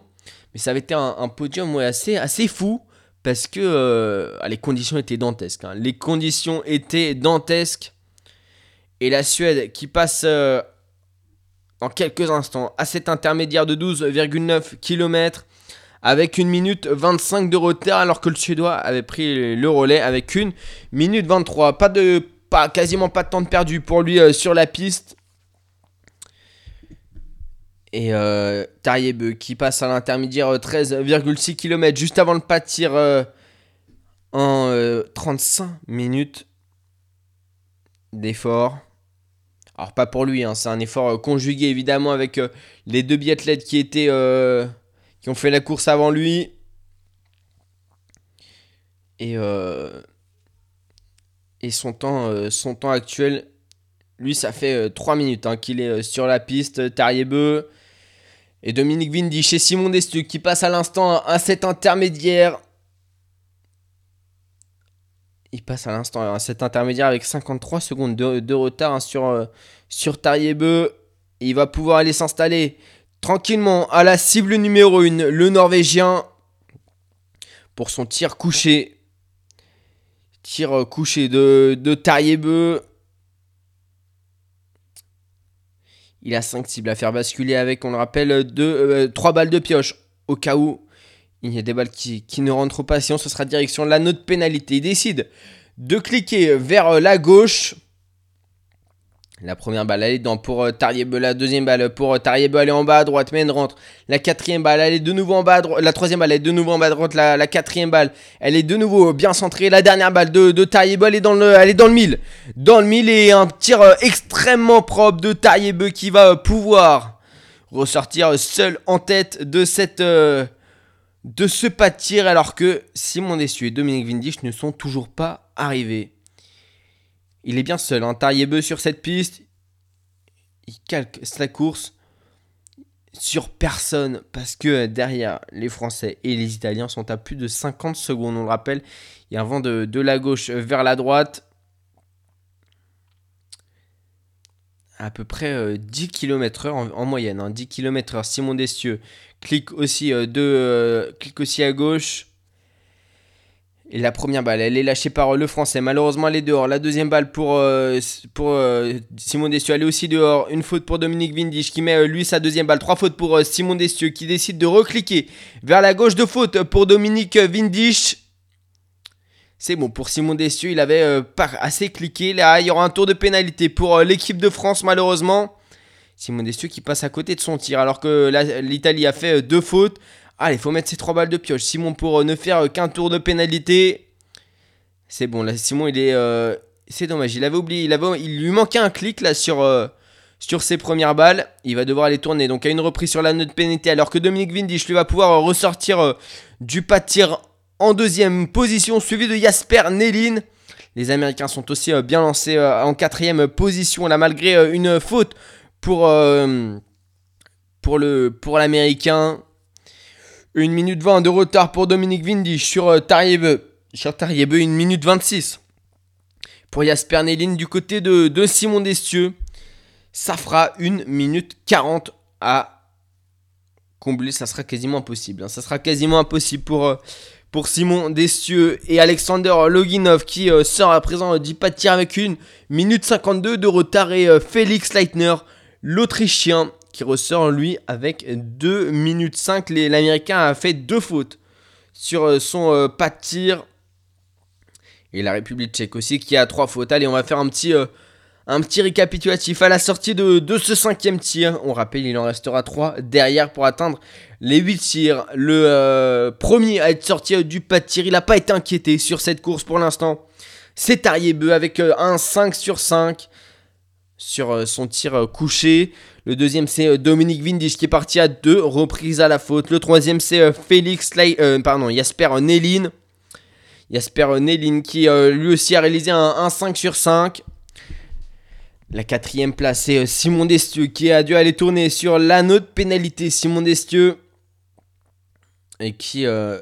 Speaker 4: Mais ça avait été un, podium assez, assez fou. Parce que euh, ah, les conditions étaient dantesques. hein. Les conditions étaient dantesques. Et la Suède qui passe euh, dans quelques instants à cet intermédiaire de 12,9 km avec une minute 25 de retard alors que le Suédois avait pris le relais avec une minute 23. Pas de, pas, quasiment pas de temps de perdu pour lui euh, sur la piste. Et euh, Tariebeu qui passe à l'intermédiaire euh, 13,6 km juste avant le pâtir euh, en euh, 35 minutes d'effort. Alors pas pour lui, hein, c'est un effort euh, conjugué évidemment avec euh, les deux biathlètes qui étaient euh, qui ont fait la course avant lui. Et, euh, et son, temps, euh, actuel, lui, ça fait 3 minutes hein, qu'il est euh, sur la piste. Tariebeu et Dominique Vindy chez Simon Destuc qui passe à l'instant à cet intermédiaire. Il passe à l'instant à cet intermédiaire avec 53 secondes de, de retard hein, sur, euh, sur Tariebeu. Il va pouvoir aller s'installer tranquillement à la cible numéro 1, le Norvégien, pour son tir couché. Tir euh, couché de, de Tariebeu. Il a 5 cibles à faire basculer avec, on le rappelle, 3 balles de pioche. Au cas où il y a des balles qui, qui ne rentrent pas, sinon ce sera direction la note pénalité. Il décide de cliquer vers la gauche. La première balle, elle est dans pour euh, Tariebeu. La deuxième balle pour euh, Tariebeu, elle est en bas à droite, mais elle rentre. La quatrième balle, elle est de nouveau en bas à droite. La troisième balle, elle est de nouveau en bas à droite. La, quatrième balle, elle est de nouveau bien centrée. La dernière balle de, de Tariebeu, elle est dans le, elle est dans le mille. Dans le mille et un tir euh, extrêmement propre de Tariebeu qui va euh, pouvoir ressortir seul en tête de cette, euh, de ce pas de tir alors que Simon Dessieux et Dominique Vindisch ne sont toujours pas arrivés. Il est bien seul, hein. Tariebeu sur cette piste. Il calque sa course sur personne parce que derrière les Français et les Italiens sont à plus de 50 secondes. On le rappelle, il y a un vent de, la gauche vers la droite. À peu près euh, 10 km/h en, en moyenne. hein. 10 km/h. Simon Dessieux clique euh, euh, clique aussi à gauche. Et la première balle, elle est lâchée par euh, le français. Malheureusement, elle est dehors. La deuxième balle pour, euh, euh, Simon Dessieux, elle est aussi dehors. Une faute pour Dominique Vindisch qui met lui sa deuxième balle. Trois fautes pour Simon Dessieux qui décide de recliquer vers la gauche de faute pour Dominique Vindisch. C'est bon pour Simon Dessieux, il avait pas assez cliqué. Là, il y aura un tour de pénalité pour l'équipe de France, malheureusement. Simon Dessieux qui passe à côté de son tir alors que l'Italie a fait deux fautes. Allez, il faut mettre ses trois balles de pioche. Simon pour euh, ne faire euh, qu'un tour de pénalité. C'est bon, là, Simon, il est. euh, c'est dommage, il avait oublié. Il, lui manquait un clic là sur, sur ses premières balles. Il va devoir aller tourner. Donc, à une reprise sur la note pénalité. Alors que Dominique Vindisch lui va pouvoir ressortir du pas de tir en deuxième position, suivi de Jasper Nelin. Les Américains sont aussi bien lancés en quatrième position là, malgré une faute pour, pour, le, pour l'Américain. Une minute 20 de retard pour Dominique Vindisch sur euh, Tariebeu. Sur Tariebeu, une minute 26. Pour Jasper Nelin du côté de, Simon Destieux. Ça fera une minute 40 à combler. Ça sera quasiment impossible. hein. Ça sera quasiment impossible pour, euh, pour Simon Destieux et Alexander Loginov qui euh, sort à présent euh, du pas de tir avec une minute 52 de retard. Et Félix Leitner, l'Autrichien, qui ressort lui avec 2 minutes 5. Les- L'Américain a fait deux fautes sur euh, son euh, pas de tir. Et la République tchèque aussi qui a trois fautes. Allez, on va faire un petit, euh, Un petit récapitulatif à la sortie de, de ce cinquième tir. On rappelle, il en restera 3 derrière pour atteindre les 8 tirs. Le premier à être sorti du pas de tir, il n'a pas été inquiété sur cette course pour l'instant. C'est Tariebeu avec un 5 sur 5 sur euh, son tir couché. Le deuxième, c'est Dominique Vindisch qui est parti à deux reprises à la faute. Le troisième, c'est Félix pardon, Jasper Nélin. Jasper Nélin qui lui aussi a réalisé un, un 5 sur 5. La quatrième place, c'est Simon Destieux qui a dû aller tourner sur l'anneau de pénalité. Simon Destieux. Et qui, euh,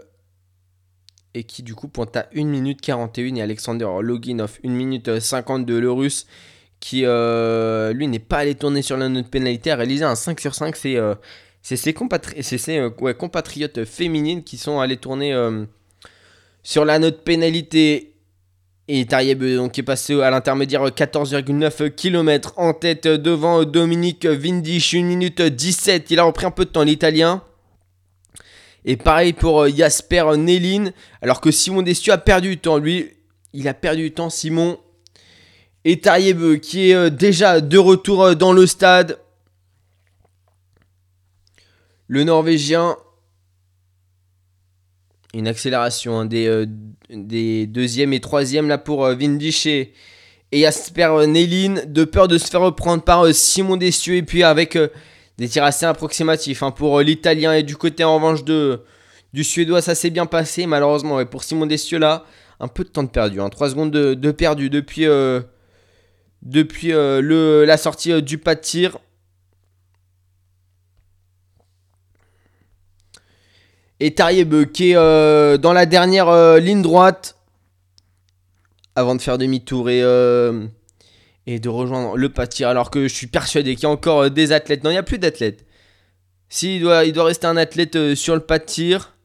Speaker 4: et qui du coup pointe à 1 minute 41. Et Alexander Loginov, 1 minute 52. Le russe qui, euh, lui, n'est pas allé tourner sur l'anneau de pénalité, a réalisé un 5 sur 5. C'est euh, ses, compatriotes féminines qui sont allées tourner sur l'anneau de pénalité. Et Tarieb donc est passé à l'intermédiaire 14,9 km en tête devant Dominique Vindisch, 1 minute 17. Il a repris un peu de temps l'italien. Et pareil pour euh, Jasper Nélin, alors que Simon Destieux a perdu du temps. Lui, il a perdu du temps, Simon. Et Tarieb qui est euh, déjà de retour euh, dans le stade. Le Norvégien. Une accélération hein, des, euh, des deuxième et troisième là pour euh, et, Jasper Nélin, de peur de se faire reprendre par euh, Simon Dessieux et puis avec des tirs assez approximatifs hein, pour l'italien. Et du côté en revanche du suédois ça s'est bien passé malheureusement pour Simon Dessieux là. Un peu de temps de perdu, hein, 3 secondes de, de perdu depuis, depuis le, la sortie du pas de tir. Et Tarieb qui est euh, dans la dernière euh, ligne droite avant de faire demi-tour et, euh, et de rejoindre le pâtir. Alors que je suis persuadé qu'il y a encore des athlètes. Non, il n'y a plus d'athlètes. Si, il doit, il doit rester un athlète sur le pâtir.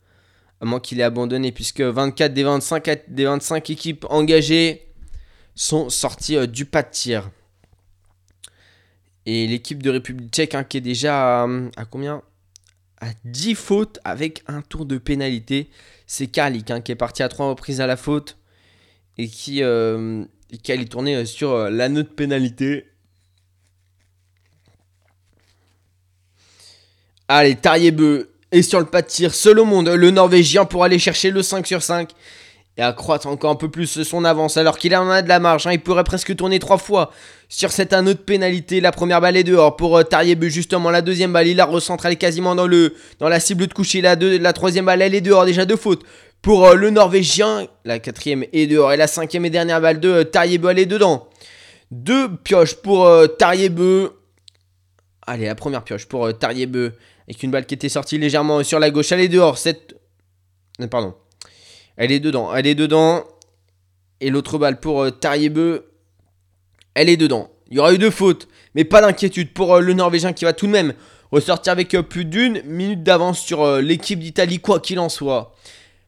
Speaker 4: À moins qu'il ait abandonné, puisque 24 des 25, des 25 équipes engagées sont sorties du pas de tir. Et l'équipe de République tchèque hein, qui est déjà à combien? 10 fautes avec un tour de pénalité. C'est Karlik hein, qui est parti à 3 reprises à la faute et qui, euh, qui allait tourner euh, sur euh, l'anneau de pénalité. Allez, Tariebeu est sur le pas de tir, seul au monde, le Norvégien pour aller chercher le 5 sur 5 et accroître encore un peu plus son avance alors qu'il en a de la marge. Hein. il pourrait presque tourner trois fois sur cette anneau de pénalité. La première balle est dehors pour euh, justement. La deuxième balle, il la recentre, elle est quasiment dans, le, dans la cible de coucher. La, la troisième balle, elle est dehors, déjà deux fautes. Pour euh, le Norvégien, la quatrième est dehors. Et la cinquième et dernière balle de euh, elle est dedans. Deux pioches pour euh, Allez, la première pioche pour euh, Avec une balle qui était sortie légèrement sur la gauche. Elle est dehors. Cette... Pardon. Elle est dedans. Elle est dedans. Et l'autre balle pour euh, Tariebeu. Elle est dedans. Il y aura eu deux fautes. Mais pas d'inquiétude pour euh, le Norvégien qui va tout de même ressortir avec euh, plus d'une minute d'avance sur euh, l'équipe d'Italie, quoi qu'il en soit.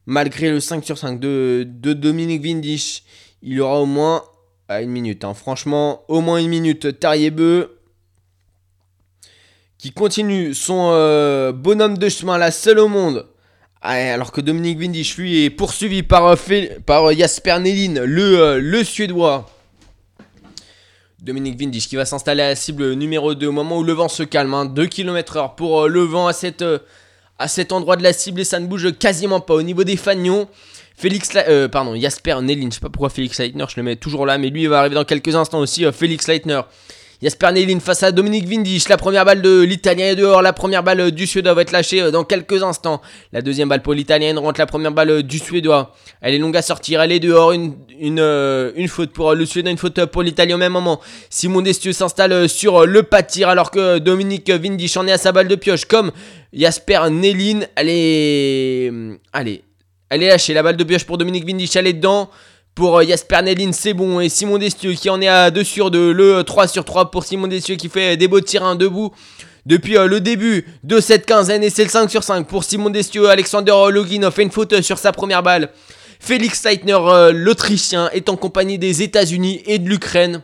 Speaker 4: Malgré le 5 sur 5 de, Dominique Vindisch, il aura au moins une minute. Hein. Franchement, au moins une minute. Tariebeu qui continue son bonhomme de chemin, la seule au monde alors que Dominique Vindisch, lui, est poursuivi par, euh, euh, Jasper Nélin, le, euh, le Suédois. Dominique Vindisch qui va s'installer à la cible numéro 2 au moment où le vent se calme. 2 km h pour le vent à, cette, cet endroit de la cible et ça ne bouge quasiment pas. Au niveau des fagnons, Félix, pardon, Jasper Nélin, je sais pas pourquoi Félix Leitner, je le mets toujours là, mais lui il va arriver dans quelques instants aussi. Félix Leitner Jasper Nélin face à Dominique Vindisch. La première balle de l'Italien est dehors. La première balle du Suédois va être lâchée euh, dans quelques instants. La deuxième balle pour l'Italien rentre la première balle du Suédois. Elle est longue à sortir. Elle est dehors. Une, euh, faute pour le Suédois, une faute pour l'Italien au même moment. Simon Destieux s'installe sur le pas de tir alors que Dominique Vindisch en est à sa balle de pioche. Comme Jasper Nélin. Elle est. Allez. Elle est lâchée. La balle de pioche pour Dominique Vindisch. Elle est dedans. Pour euh, Jasper Nellin, c'est bon. Et Simon Destieux qui en est à 2 sur 2. Le 3 sur 3 pour Simon Destieux qui fait des beaux tirs debout depuis euh, le début de cette quinzaine. Et c'est le 5 sur 5 pour Simon Destieux. Alexander Loginov fait une faute sur sa première balle. Félix Leitner, euh, l'Autrichien, est en compagnie des États-Unis et de l'Ukraine.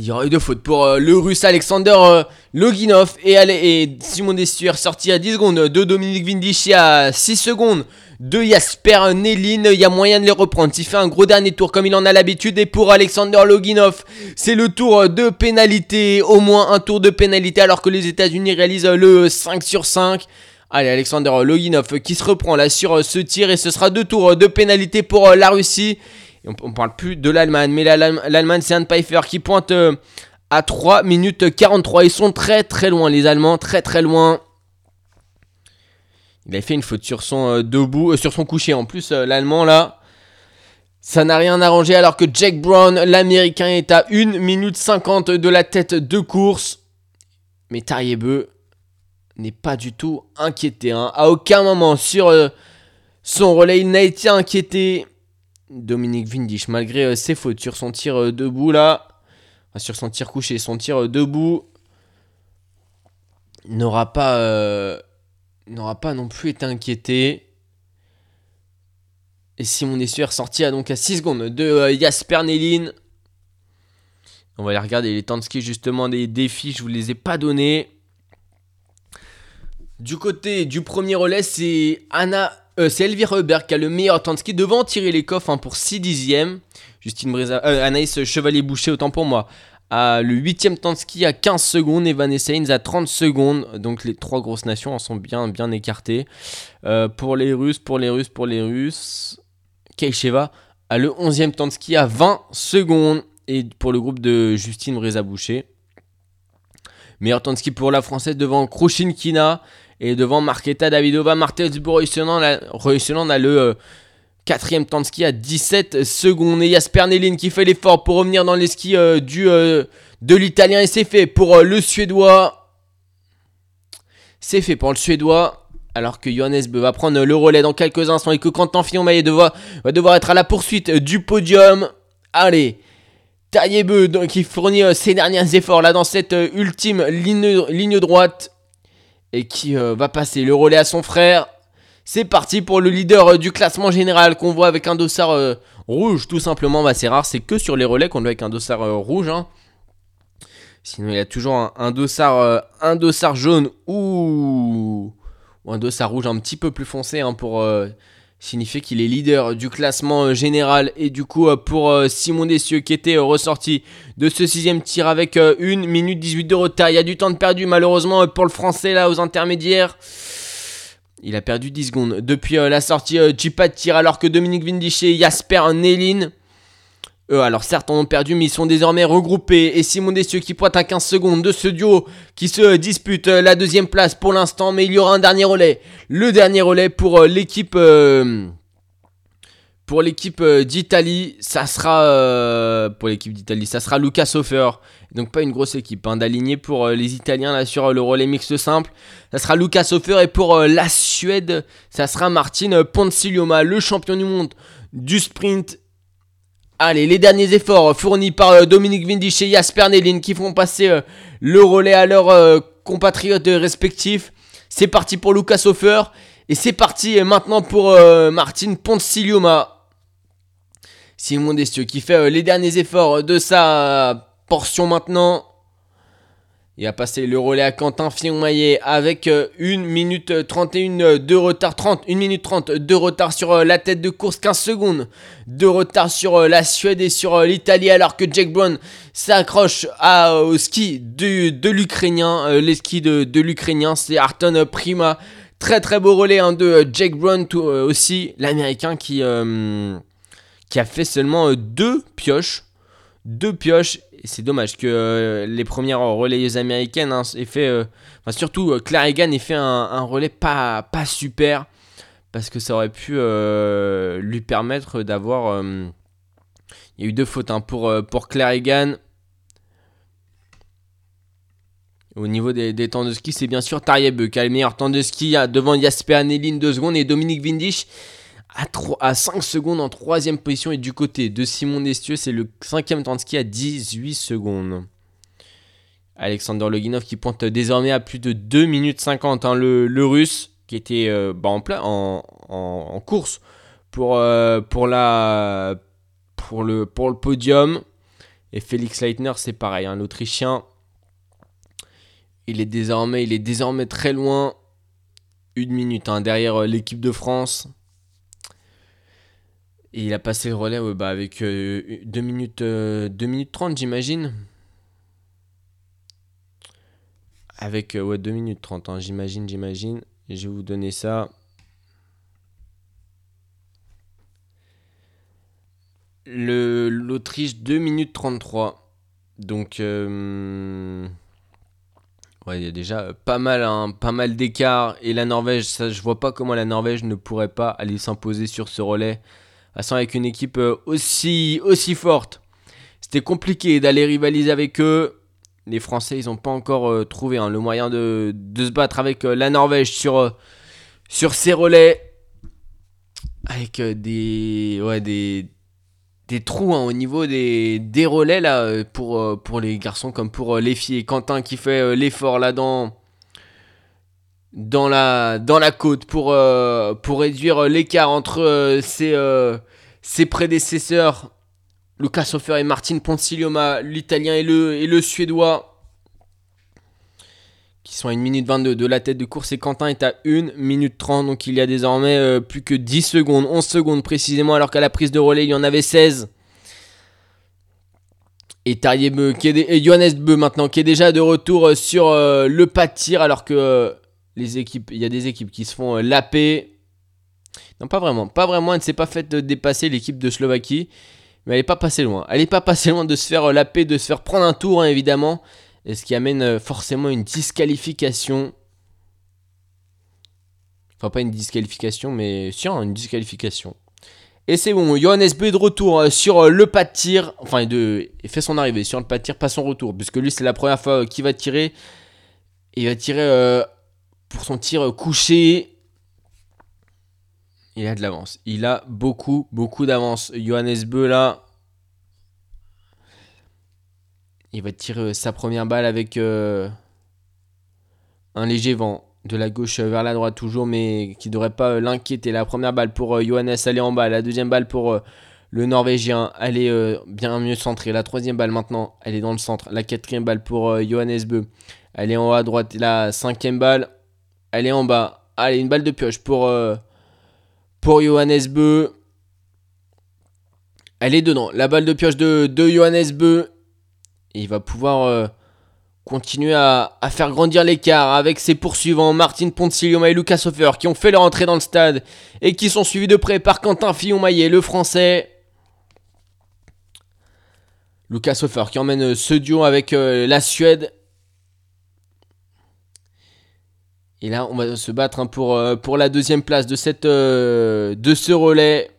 Speaker 4: Il y aura eu deux fautes pour euh, le russe Alexander euh, Loginov et, et Simon Destuer sorti à 10 secondes de Dominique Vindici à 6 secondes de Jasper Nelin. Il y a moyen de les reprendre. Il fait un gros dernier tour comme il en a l'habitude. Et pour Alexander Loginov, c'est le tour de pénalité. Au moins un tour de pénalité alors que les États-Unis réalisent le 5 sur 5. Allez, Alexander Loginov qui se reprend là sur ce tir et ce sera deux tours de pénalité pour la Russie on, parle plus de l'Allemagne, mais l'Allemagne, c'est un Pfeiffer qui pointe euh, à 3 minutes 43. Ils sont très très loin, les Allemands, très très loin. Il a fait une faute sur son euh, debout, euh, sur son coucher. En plus, l'Allemand là, ça n'a rien arrangé alors que Jack Brown, l'Américain, est à 1 minute 50 de la tête de course. Mais Tariebeu n'est pas du tout inquiété. Hein. À aucun moment sur son relais, il n'a été inquiété. Dominique Vindisch, malgré euh, ses fautes sur son tir euh, debout là, sur son tir couché, son tir euh, debout, n'aura pas, pas non plus été inquiété. Et Simon Essuer sorti à donc à 6 secondes de Jasper Nelin. On va aller regarder les temps de ski justement des défis, je vous les ai pas donnés. Du côté du premier relais, c'est Anna euh, c'est Elvire Hubert qui a le meilleur temps de ski devant tirer les coffres hein, pour 6 dixièmes. Justine Breza, euh, Anaïs Chevalier-Boucher, autant pour moi, a le 8 temps de ski à 15 secondes et Vanessa à 30 secondes. Donc les trois grosses nations en sont bien, bien écartées. Euh, pour les Russes, pour les Russes, pour les Russes, Keisheva a le 11e temps de ski à 20 secondes. Et pour le groupe de Justine Breza-Boucher, meilleur temps de ski pour la Française devant Kina et devant Marketa Davidova, Martez Borissonan, on a le euh, quatrième temps de ski à 17 secondes. Et Jasper Nelin qui fait l'effort pour revenir dans les skis euh, du, euh, de l'italien. Et c'est fait pour le suédois. C'est fait pour le suédois. Alors que Johannes Beu va prendre le relais dans quelques instants et que Quentin Fillon-Maillet va, va devoir être à la poursuite du podium. Allez, Taillebeu qui fournit ses derniers efforts là dans cette ultime ligne, ligne droite et qui euh, va passer le relais à son frère. C'est parti pour le leader euh, du classement général qu'on voit avec un dossard euh, rouge tout simplement. Bah, c'est rare, c'est que sur les relais qu'on voit avec un dossard rouge. Hein. Sinon il y a toujours un, dossard, un dossard jaune ou, un dossard rouge un petit peu plus foncé hein, pour signifier qu'il est leader du classement euh, général. Et du coup, euh, pour euh, Simon Dessieux qui était ressorti de ce sixième tir avec 1 minute 18 de retard. Il y a du temps de perdu malheureusement pour le français là aux intermédiaires. Il a perdu 10 secondes depuis la sortie du pas de tir alors que Dominique Vindiché Jasper Nélin alors certes, ont perdu, mais ils sont désormais regroupés. Et Simon Dessieux qui pointe à 15 secondes de ce duo qui se dispute euh, la deuxième place pour l'instant. Mais il y aura un dernier relais. Le dernier relais pour euh, l'équipe. Euh, pour l'équipe d'Italie, ça sera. pour l'équipe d'Italie, ça sera Lucas Hofer. Donc pas une grosse équipe hein, pour les Italiens là sur le relais mixte simple. Ça sera Lucas Hofer et pour la Suède, ça sera Martin Ponzilioma, le champion du monde du sprint Allez, les derniers efforts fournis par euh, Dominique Vindisch et Jasper Nelin qui font passer euh, le relais à leurs euh, compatriotes respectifs. C'est parti pour Lucas Hofer. Et c'est parti maintenant pour Martin Pontsilioma. Simon Destieux qui fait les derniers efforts de sa portion maintenant. Il a passé le relais à Quentin Fillon-Maillet avec 1 euh, minute 31 de retard, 30, 1 minute 30 de retard sur euh, la tête de course, 15 secondes de retard sur euh, la Suède et sur l'Italie alors que Jack Brown s'accroche au ski de, l'Ukrainien. les skis de, l'Ukrainien, c'est Arton Prima. Très très beau relais hein, de Jack Brown aussi, l'Américain qui, qui a fait seulement deux pioches. Deux pioches c'est dommage que euh, les premières relayeuses américaines hein, aient fait, euh, enfin surtout euh, Claire Egan ait fait un, relais pas, pas super, parce que ça aurait pu lui permettre d'avoir... il y a eu deux fautes hein, pour, pour Claire Egan. Au niveau des, temps de ski, c'est bien sûr Tarieb qui a le meilleur temps de ski devant Jasper Annelin 2 secondes et Dominique Windisch à, 3, à 5 secondes en troisième position. Et du côté de Simon Destieux, c'est le cinquième temps de ski à 18 secondes. Alexander Loginov qui pointe désormais à plus de 2 minutes 50. Hein, le, russe qui était euh, bah, en, plein, en, course pour, euh, pour, la, pour, le, pour le podium. Et Félix Leitner, c'est pareil, l'Autrichien. Il est désormais, il est désormais très loin. Une minute hein, derrière euh, l'équipe de France. Et il a passé le relais bah, avec 2 minutes, 2 minutes 30, j'imagine. Avec ouais, 2 minutes 30, hein, j'imagine, j'imagine. Je vais vous donner ça. L'Autriche 2 minutes 33. Donc euh, ouais, il y a déjà pas mal hein, pas mal d'écart et la Norvège, ça je vois pas comment la Norvège ne pourrait pas aller s'imposer sur ce relais. Avec une équipe euh, aussi aussi forte. C'était compliqué d'aller rivaliser avec eux. Les Français, ils n'ont pas encore euh, trouvé hein, le moyen de, de se battre avec euh, la Norvège sur, sur ces relais. Avec des, ouais, des, des trous hein, au niveau des, des relais là, pour, pour les garçons comme pour les filles. Quentin qui fait l'effort là dans, la, dans la côte pour, euh, pour réduire l'écart entre euh, ses, euh, ses prédécesseurs. Lucas Hofer et Martin Ponzilioma, l'italien et le, et le suédois, qui sont à 1 minute 22 de la tête de course. Et Quentin est à 1 minute 30, donc il y a désormais plus que 10 secondes, 11 secondes précisément, alors qu'à la prise de relais, il y en avait 16. Et Tarier Beu, qui est et Johannes Beu maintenant, qui est déjà de retour sur le pas de tir, alors que les équipes, il y a des équipes qui se font euh, laper. Non, pas vraiment, pas vraiment, elle ne s'est pas faite euh, dépasser l'équipe de Slovaquie. Mais elle n'est pas passée loin. Elle n'est pas passée loin de se faire euh, laper, de se faire prendre un tour, hein, évidemment. Et ce qui amène forcément une disqualification. Enfin, pas une disqualification, mais si, une disqualification. Et c'est bon, Johannes B de retour sur le pas de tir. Enfin, il fait son arrivée sur le pas de tir, pas son retour. Puisque lui, c'est la première fois qu'il va tirer. Il va tirer pour son tir couché. Il a de l'avance. Il a beaucoup, beaucoup d'avance. Johannes Beu là. Il va tirer euh, sa première balle avec euh, un léger vent de la gauche vers la droite toujours, mais qui ne devrait pas euh, l'inquiéter. La première balle pour Johannes, elle est en bas. La deuxième balle pour le Norvégien, elle est bien mieux centrée. La troisième balle maintenant, elle est dans le centre. La quatrième balle pour Johannes Beu, elle est en haut à droite. La cinquième balle, elle est en bas. Allez, une balle de pioche pour, euh, pour Johannes Beu. Elle est dedans. La balle de pioche de, Johannes Beu. Il va pouvoir euh, continuer à, faire grandir l'écart avec ses poursuivants Martin Ponzilioma et Lucas Hofer qui ont fait leur entrée dans le stade et qui sont suivis de près par Quentin Fillon-Maillet, le français. Lucas Hofer qui emmène euh, ce duo avec la Suède. Et là, on va se battre hein, pour, euh, pour la deuxième place de, cette, euh, de ce relais.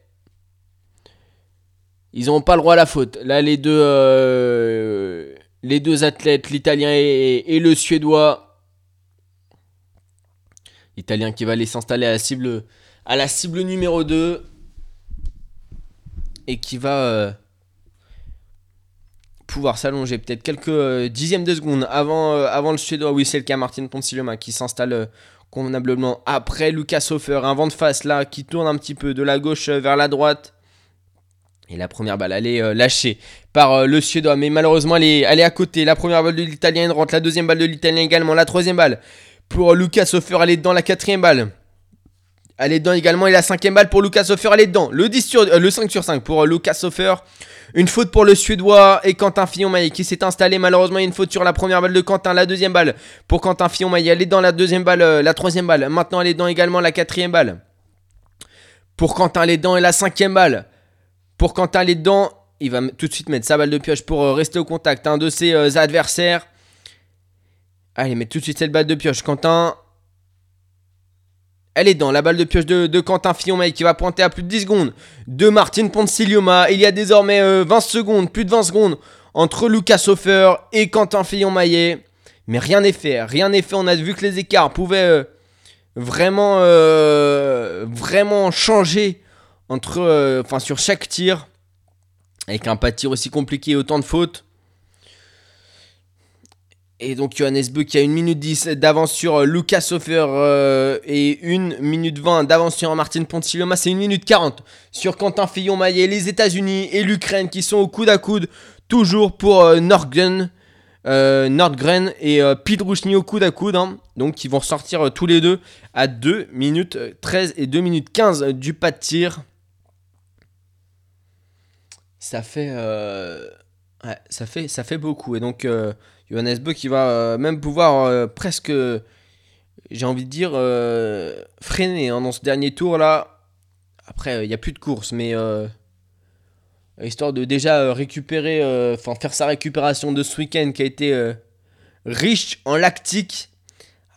Speaker 4: Ils n'ont pas le droit à la faute. Là, les deux, euh, les deux athlètes, l'italien et, le suédois. L'italien qui va aller s'installer à la cible, à la cible numéro 2. Et qui va pouvoir s'allonger peut-être quelques euh, dixièmes de seconde avant, euh, avant le suédois. Oui, c'est le cas, Martin Ponzilioma qui s'installe euh, convenablement après Lucas Hofer. Un vent de face là qui tourne un petit peu de la gauche vers la droite. Et la première balle, elle est lâchée par le Suédois. Mais malheureusement, elle est, à côté. La première balle de l'Italien, rentre. La deuxième balle de l'Italien également. La troisième balle pour Lucas Hofer, elle est dedans. La quatrième balle, elle est dedans également. Et la cinquième balle pour Lucas Hofer, elle est dedans. Le, 10 sur, euh, le 5 sur 5 pour euh, Lucas Hofer. Une faute pour le Suédois et Quentin Fillon-Maillet qui s'est installé. Malheureusement, une faute sur la première balle de Quentin. La deuxième balle pour Quentin Fillon-Maillet. Elle est dans la deuxième balle, euh, la troisième balle. Maintenant, elle est dedans également. La quatrième balle pour Quentin, elle est dedans. Et la cinquième balle pour Quentin les dedans, il va tout de suite mettre sa balle de pioche pour euh, rester au contact un de ses euh, adversaires. Allez, met tout de suite cette balle de pioche. Quentin. Elle est dedans, la balle de pioche de, Quentin Fillon-Maillet qui va pointer à plus de 10 secondes de Martin Ponzilioma. Il y a désormais euh, 20 secondes, plus de 20 secondes entre Lucas Hofer et Quentin Fillon-Maillet. Mais rien n'est fait, rien n'est fait. On a vu que les écarts pouvaient euh, vraiment, euh, vraiment changer entre, euh, enfin sur chaque tir, avec un pas de tir aussi compliqué et autant de fautes. Et donc Johannes Beu qui a 1 minute 10 d'avance sur euh, Lucas Hofer euh, et 1 minute 20 d'avance sur Martin Ponzilioma. C'est 1 minute 40 sur Quentin Fillon-Maillet, les États-Unis et l'Ukraine qui sont au coude à coude. toujours pour euh, Nordgren, et euh, Pidrushny au coude à coude. hein. Donc, ils vont sortir tous les deux à 2 minutes 13 et 2 minutes 15 du pas de tir. Ça fait, ouais, ça fait, ça fait beaucoup. Et donc, Johannes Bö qui va euh, même pouvoir euh, presque, j'ai envie de dire, euh, freiner hein, dans ce dernier tour là. Après, il n'y a plus de course, mais histoire de déjà récupérer, enfin faire sa récupération de ce week-end qui a été riche en lactique.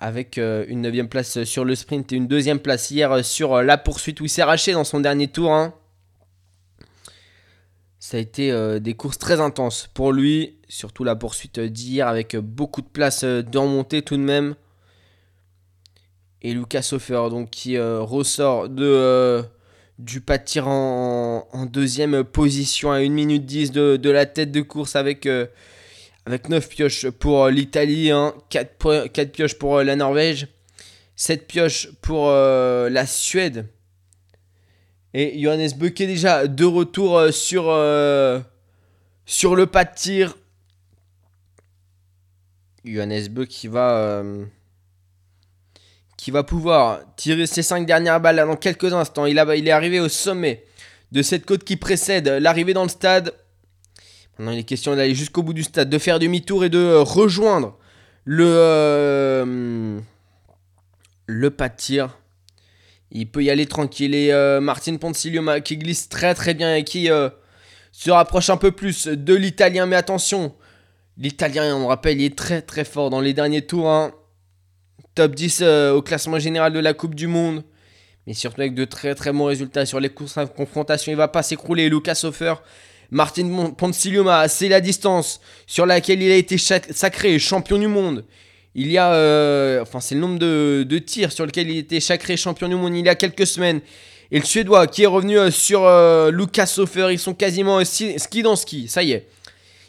Speaker 4: Avec une 9 place sur le sprint et une deuxième place hier sur la poursuite où il s'est arraché dans son dernier tour. hein. Ça a été euh, des courses très intenses pour lui, surtout la poursuite euh, d'hier avec euh, beaucoup de place d'en montée tout de même. Et Lucas Hofer donc qui ressort de, du pas de tir en, deuxième position à 1 minute 10 de, de la tête de course avec, avec 9 pioches pour l'Italie, hein, 4, pioches pour la Norvège, 7 pioches pour la Suède. Et Johannes est déjà de retour euh, sur, euh, sur le pas de tir. Johannes va, euh, qui va pouvoir tirer ses 5 dernières balles dans quelques instants. Il, est arrivé au sommet de cette côte qui précède l'arrivée dans le stade. Maintenant, il est question d'aller jusqu'au bout du stade, de faire demi-tour et de rejoindre le, le pas de tir. Il peut y aller tranquille. Et euh, Martin Ponzilioma qui glisse très très bien et qui euh, se rapproche un peu plus de l'Italien. Mais attention, l'Italien, on rappelle, il est très très fort dans les derniers tours. hein. Top 10 euh, au classement général de la Coupe du Monde. Mais surtout avec de très très bons résultats sur les courses à confrontation. Il va pas s'écrouler. Lucas Hofer, Martin Ponzilioma, c'est la distance sur laquelle il a été sacré champion du monde. Il y a, euh, enfin, c'est le nombre de, tirs sur lequel il était sacré champion du monde il y a quelques semaines. Et le Suédois qui est revenu euh, sur euh, Lucas Hofer, ils sont quasiment ski, dans ski, ça y est.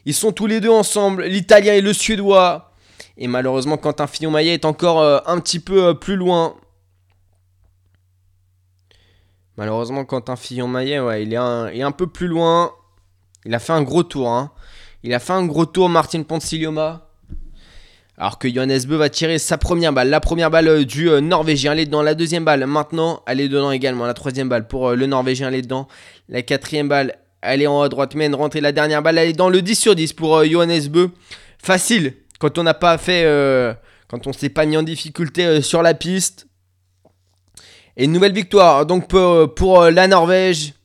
Speaker 4: Ils sont tous les deux ensemble, l'Italien et le Suédois. Et malheureusement, Quentin Fillon-Maillet est encore un petit peu plus loin. Malheureusement, Quentin Fillon-Maillet, ouais, il est, un, il un peu plus loin. Il a fait un gros tour. Hein. Il a fait un gros tour, Martin Ponzilioma. Alors que Johannes Bö va tirer sa première balle. La première balle euh, du euh, Norvégien, elle est dedans. La deuxième balle, maintenant, elle est dedans également. La troisième balle pour euh, le Norvégien, elle est dedans. La quatrième balle, elle est en haut à droite, mais. Et la dernière balle, elle est dans le 10 sur 10 pour Johannes Bö. Facile, quand on n'a pas fait... quand on s'est pas mis en difficulté sur la piste. Et une nouvelle victoire, donc pour, la Norvège.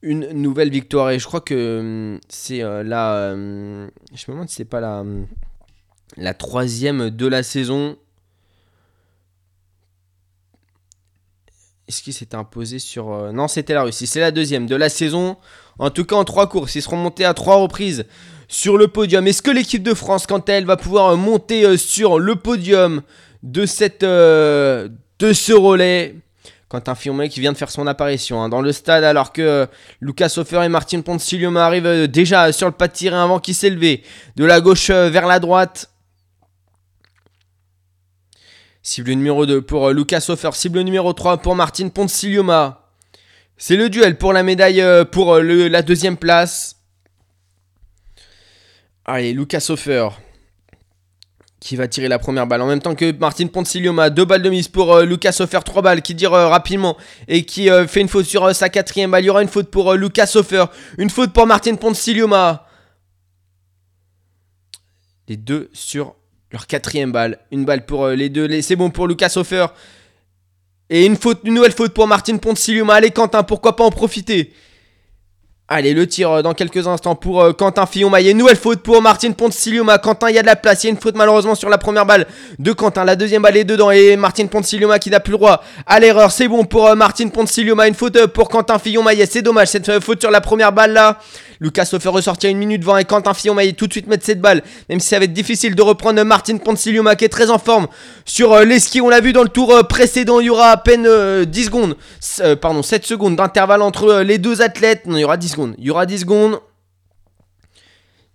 Speaker 4: Une nouvelle victoire. Et je crois que hum, c'est la... euh, je me demande si c'est pas la... la troisième de la saison. Est-ce qu'il s'était imposé sur... euh, Non, c'était la Russie. C'est la deuxième de la saison. En tout cas, en trois courses. Ils seront montés à trois reprises sur le podium. Est-ce que l'équipe de France, quant à elle, va pouvoir euh, monter euh, sur le podium de, cette, de ce relais? Quentin Fillon qui vient de faire son apparition hein, dans le stade alors que Lucas Hofer et Martin Ponzilioma arrivent déjà sur le pas de tir avant qu'il s'est levé de la gauche vers la droite. Cible numéro 2 pour euh, Lucas Hofer, cible numéro 3 pour Martin Ponzilioma. C'est le duel pour la médaille euh, pour euh, la deuxième place. Allez, Lucas Hofer qui va tirer la première balle en même temps que Martin Ponzilioma. Deux balles de mise pour Lucas Hofer, trois balles qui tire rapidement et qui fait une faute sur sa quatrième balle. Il y aura une faute pour Lucas Hofer, une faute pour Martin Ponzilioma. Les deux sur leur quatrième balle. Une balle pour euh, les deux. C'est bon pour Lucas Hofer. Et une faute, une nouvelle faute pour Martin Ponzilioma. Allez Quentin, pourquoi pas en profiter? Allez, le tir euh, dans quelques instants pour euh, Quentin Fillon-Maillet. Nouvelle faute pour Martin Ponzilioma. Quentin, il y a de la place. Il y a une faute malheureusement sur la première balle de Quentin. La deuxième balle est dedans. Et Martin Ponzilioma qui n'a plus le droit à l'erreur. C'est bon pour euh, Martin Ponzilioma. Une faute pour Quentin Fillon-Maillet. C'est dommage cette faute sur la première balle là. Lucas se fait ressortir une minute 20 et Quentin Fillon-Maillet tout de suite mettre cette balle. Même si ça va être difficile de reprendre euh, Martin Ponzilioma qui est très en forme sur les skis. On l'a vu dans le tour précédent. Il y aura à peine euh, 10 secondes. Pardon, 7 secondes d'intervalle entre les deux athlètes. Non, il y aura 10 Il y aura 10 secondes.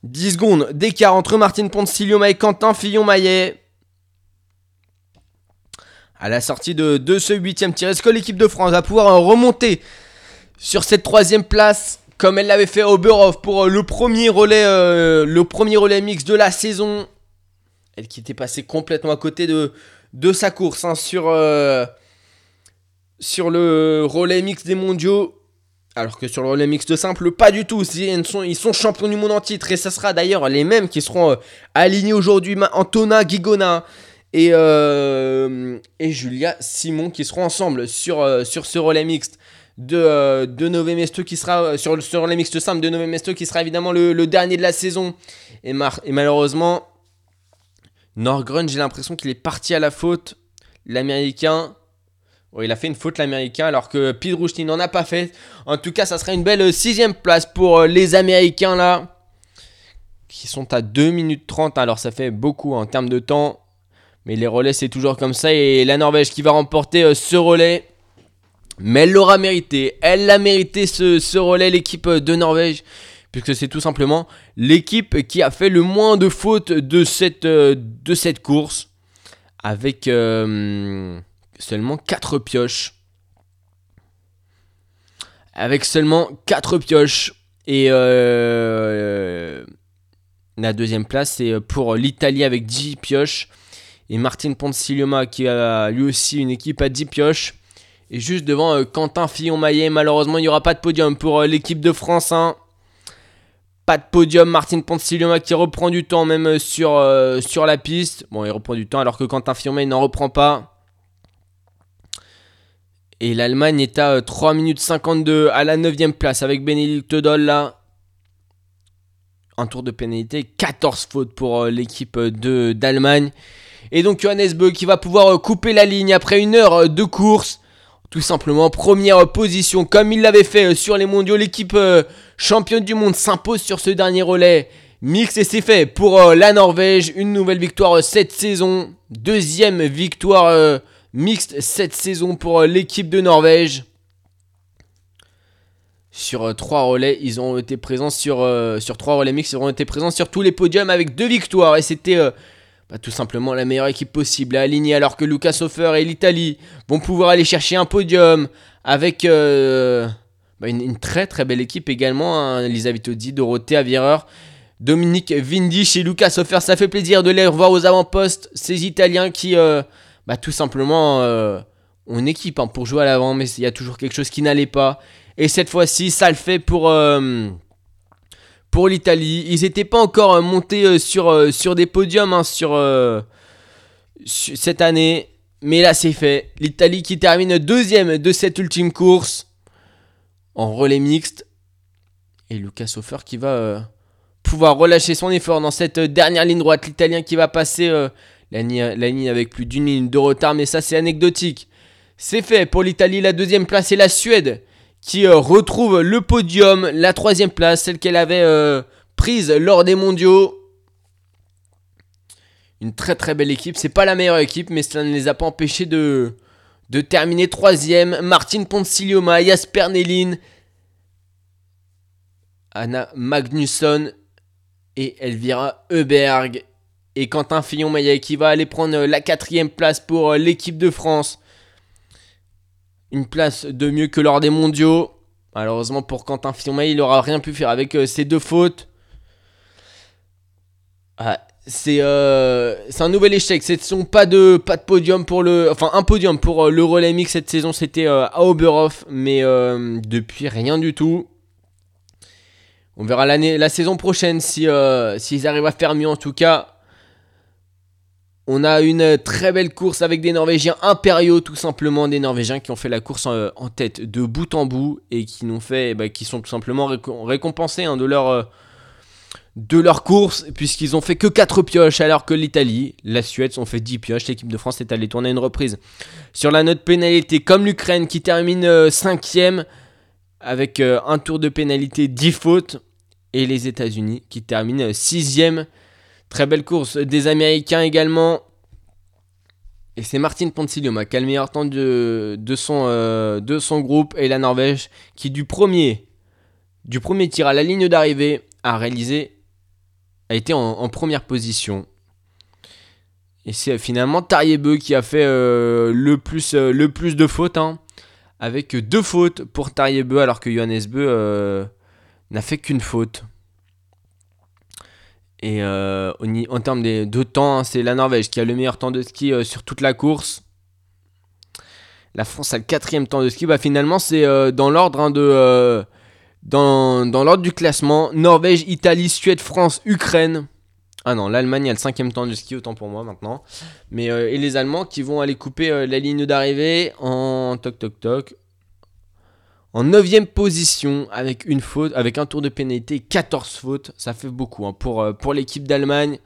Speaker 4: 10 secondes d'écart entre Martin Ponzilioma et Quentin Fillon-Maillet. À la sortie de, de ce huitième tir, est-ce que l'équipe de France va pouvoir euh, remonter sur cette troisième place comme elle l'avait fait Oberhof pour euh, le premier relais, euh, le premier relais mix de la saison? Elle qui était passée complètement à côté de, sa course hein, sur, sur le relais mix des mondiaux. Alors que sur le relais mix de simple, pas du tout. Ils sont, champions du monde en titre. Et ça sera d'ailleurs les mêmes qui seront euh, alignés aujourd'hui. Antona Guigona et, euh, et Julia Simon qui seront ensemble sur, euh, ce relais mixte de, de Mesto qui sera sur sur les mixtes simples de Nové qui sera évidemment le, dernier de la saison. Et, et malheureusement, Norgrun, j'ai l'impression qu'il est parti à la faute. L'américain. Il a fait une faute l'américain alors que Pidrouchny n'en a pas fait. En tout cas, ça serait une belle euh, sixième place pour euh, les américains là. Qui sont à 2 minutes 30. Alors ça fait beaucoup en termes de temps. Mais les relais c'est toujours comme ça. Et la Norvège qui va remporter euh, ce relais. Mais elle l'aura mérité. Elle l'a mérité ce, relais, l'équipe de Norvège. Puisque c'est tout simplement l'équipe qui a fait le moins de fautes de cette, course. Avec seulement 4 pioches. Avec seulement 4 pioches. Et euh, la deuxième place, c'est pour l'Italie avec 10 pioches. Et Martin Ponzilioma qui a lui aussi une équipe à 10 pioches. Et juste devant euh, Quentin Fillon-Maillet, malheureusement, il n'y aura pas de podium pour euh, l'équipe de France. hein. Pas de podium, Martin Ponzilioma qui reprend du temps même euh, sur, euh, sur la piste. Bon, il reprend du temps alors que Quentin Fillon-Maillet n'en reprend pas. Et l'Allemagne est à euh, 3 minutes 52 à la 9ème place avec Benedict Doll là. Un tour de pénalité, 14 fautes pour euh, l'équipe euh, d'Allemagne. Et donc Johannes Beu qui va pouvoir euh, couper la ligne après une heure euh, de course. Tout simplement, première euh, position comme il l'avait fait euh, sur les mondiaux. L'équipe euh, championne du monde s'impose sur ce dernier relais. Mix et c'est fait pour euh, la Norvège. Une nouvelle victoire euh, cette saison. Deuxième victoire euh, mixte cette saison pour euh, l'équipe de Norvège. Sur euh, trois relais, ils ont été présents sur, euh, sur trois relais mixtes, ils ont été présents sur tous les podiums avec deux victoires. Et c'était bah, tout simplement la meilleure équipe possible à aligner. Alors que Lucas Hofer et l'Italie vont pouvoir aller chercher un podium avec bah, une, très très belle équipe également. Hein, Lisa Vitodi, Dorothée Aviereur, Dominique Vindisch et Lucas Hofer. Ça fait plaisir de les revoir aux avant-postes. Ces Italiens qui bah, tout simplement euh, une équipe hein, pour jouer à l'avant, mais il y a toujours quelque chose qui n'allait pas. Et cette fois-ci, ça le fait pour, euh, l'Italie. Ils n'étaient pas encore euh, montés sur, des podiums hein, cette année. Mais là, c'est fait. L'Italie qui termine deuxième de cette ultime course en relais mixte. Et Lucas Hofer qui va pouvoir relâcher son effort dans cette dernière ligne droite. L'Italien qui va passer la, ligne, avec plus d'une ligne de retard. Mais ça, c'est anecdotique. C'est fait pour l'Italie. La deuxième place et la Suède qui euh, retrouve le podium, la troisième place, celle qu'elle avait euh, prise lors des mondiaux. Une très très belle équipe. C'est pas la meilleure équipe, mais cela ne les a pas empêchés de, terminer troisième. Martin Ponzilioma, Jasper Nelin, Anna Magnusson et Elvira Heuberg. Et Quentin Fillon-Maillet qui va aller prendre euh, la quatrième place pour euh, l'équipe de France. Une place de mieux que lors des mondiaux. Malheureusement pour Quentin Fillon-Maillet, il n'aura rien pu faire avec euh, ses deux fautes. Ah, c'est c'est un nouvel échec. Ce sont pas de pas de podium pour le enfin un podium pour le relais mix cette saison, c'était à Oberhof mais depuis rien du tout. On verra la saison prochaine si s'ils arrivent à faire mieux en tout cas. On a une très belle course avec des Norvégiens impériaux, tout simplement des Norvégiens qui ont fait la course en, en tête de bout en bout et qui bah, qui sont tout simplement récom- récompensés hein, de leur euh, de leur course puisqu'ils ont fait que 4 pioches alors que l'Italie, la Suède ont fait 10 pioches. L'équipe de France est allée tourner une reprise sur la note pénalité comme l'Ukraine qui termine 5ème avec euh, un tour de pénalité 10 fautes et les États-Unis qui terminent 6ème. Très belle course des Américains également. Et c'est Martin Ponzilioma qui a le meilleur temps de, de, son, euh, de son groupe et la Norvège qui du premier, tir à la ligne d'arrivée a réalisé, a été en, première position. Et c'est finalement Tariebeu qui a fait euh, le, plus, euh, le plus de fautes, hein, avec deux fautes pour Tariebeu alors que Johannes Beu n'a fait qu'une faute. Et euh, en termes de temps, hein, c'est la Norvège qui a le meilleur temps de ski euh, sur toute la course. La France a le quatrième temps de ski. Bah, finalement, c'est euh, dans l'ordre hein, de dans, dans l'ordre du classement Norvège, Italie, Suède, France, Ukraine. Ah non, l'Allemagne a le cinquième temps de ski, autant pour moi maintenant. Mais et les Allemands qui vont aller couper la ligne d'arrivée en toc toc toc. En 9 position avec une faute, avec un tour de pénalité, 14 fautes, ça fait beaucoup hein. pour, euh, pour l'équipe d'Allemagne.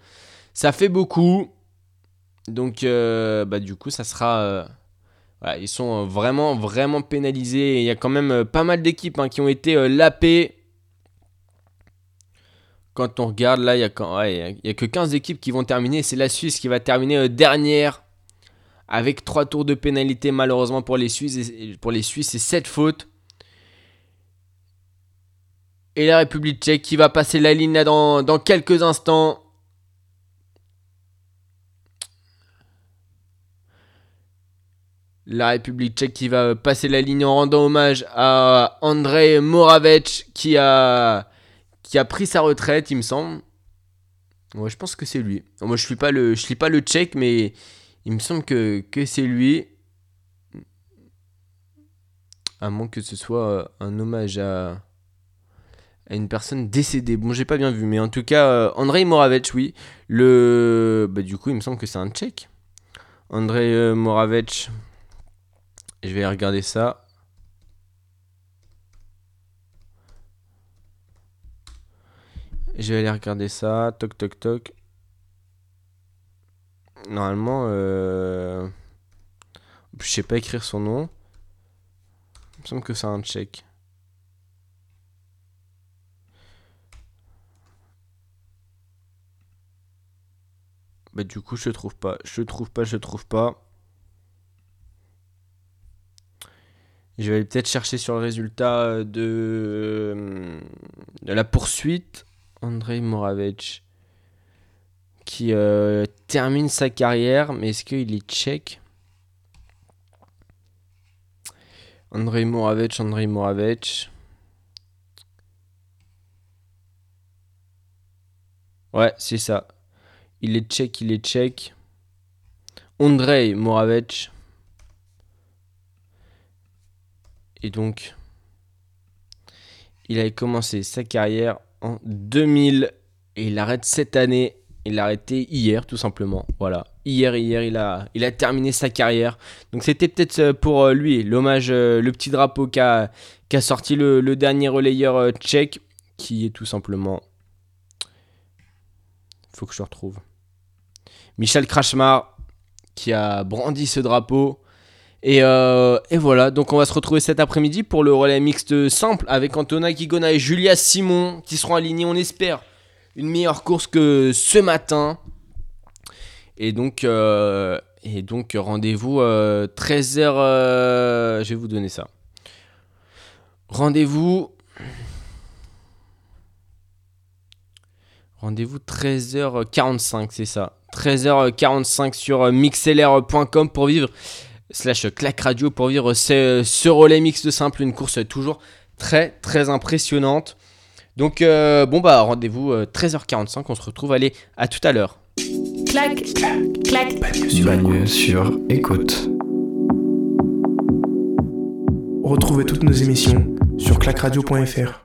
Speaker 4: Ça fait beaucoup. Donc euh, bah, du coup ça sera... euh, ils sont vraiment vraiment pénalisés. Il y a quand même pas mal d'équipes hein, qui ont été lapées. Quand on regarde là, il y, a que 15 équipes qui vont terminer. C'est la Suisse qui va terminer dernière avec 3 tours de pénalité malheureusement pour les Suisses. Pour les Suisses, c'est 7 fautes. Et la République tchèque qui va passer la ligne là dans, dans quelques instants. La République tchèque qui va passer la ligne en rendant hommage à Andrei Moravec qui a, qui a pris sa retraite, il me semble. Moi, je pense que c'est lui. Moi, je suis pas le, je lis pas le tchèque, mais il me semble que, que c'est lui. À moins que ce soit un hommage à, à une personne décédée. Bon, j'ai pas bien vu, mais en tout cas, euh, Andrei Moravec, oui. Le, bah, du coup, il me semble que c'est un tchèque. Andrei euh, Moravec. Je vais regarder ça. Je vais aller regarder ça. Toc toc toc. Normalement, euh... je sais pas écrire son nom. Il me semble que c'est un tchèque. Bah du coup je trouve pas, je trouve pas, je trouve pas. Je vais peut-être chercher sur le résultat euh, de, euh, de la poursuite. Andrei Moravec qui euh, termine sa carrière, mais est-ce qu'il est tchèque? Andrei Moravec, Andrei Moravec. Ouais, c'est ça. Il est tchèque, il est tchèque. Andrei Moravec. Et donc, il avait commencé sa carrière en 2000 et il arrête cette année. Il a arrêté hier, tout simplement. Voilà. Hier, hier, il a, terminé sa carrière. Donc, c'était peut-être euh, pour euh, lui l'hommage, euh, le petit drapeau qu'a sorti le, dernier relayeur tchèque, qui est tout simplement. Faut que je retrouve. Michel Krachmar, qui a brandi ce drapeau. Et, euh, et voilà, donc on va se retrouver cet après-midi pour le relais mixte simple avec Antona Guigona et Julia Simon qui seront alignés, on espère, une meilleure course que ce matin. Et donc, euh, rendez-vous 13h. je vais vous donner ça. Rendez-vous. Rendez-vous 13h45, c'est ça. 13h45 sur mixlr.com pour vivre slash clac radio pour vivre ce, ce relais mixte simple, une course toujours très très impressionnante. Donc euh, bon bah rendez-vous euh, 13h45, on se retrouve, allez, à tout à l'heure.
Speaker 1: clac, clac.
Speaker 6: Bagneux sur écoute.
Speaker 7: Retrouvez toutes nos émissions sur clacradio.fr.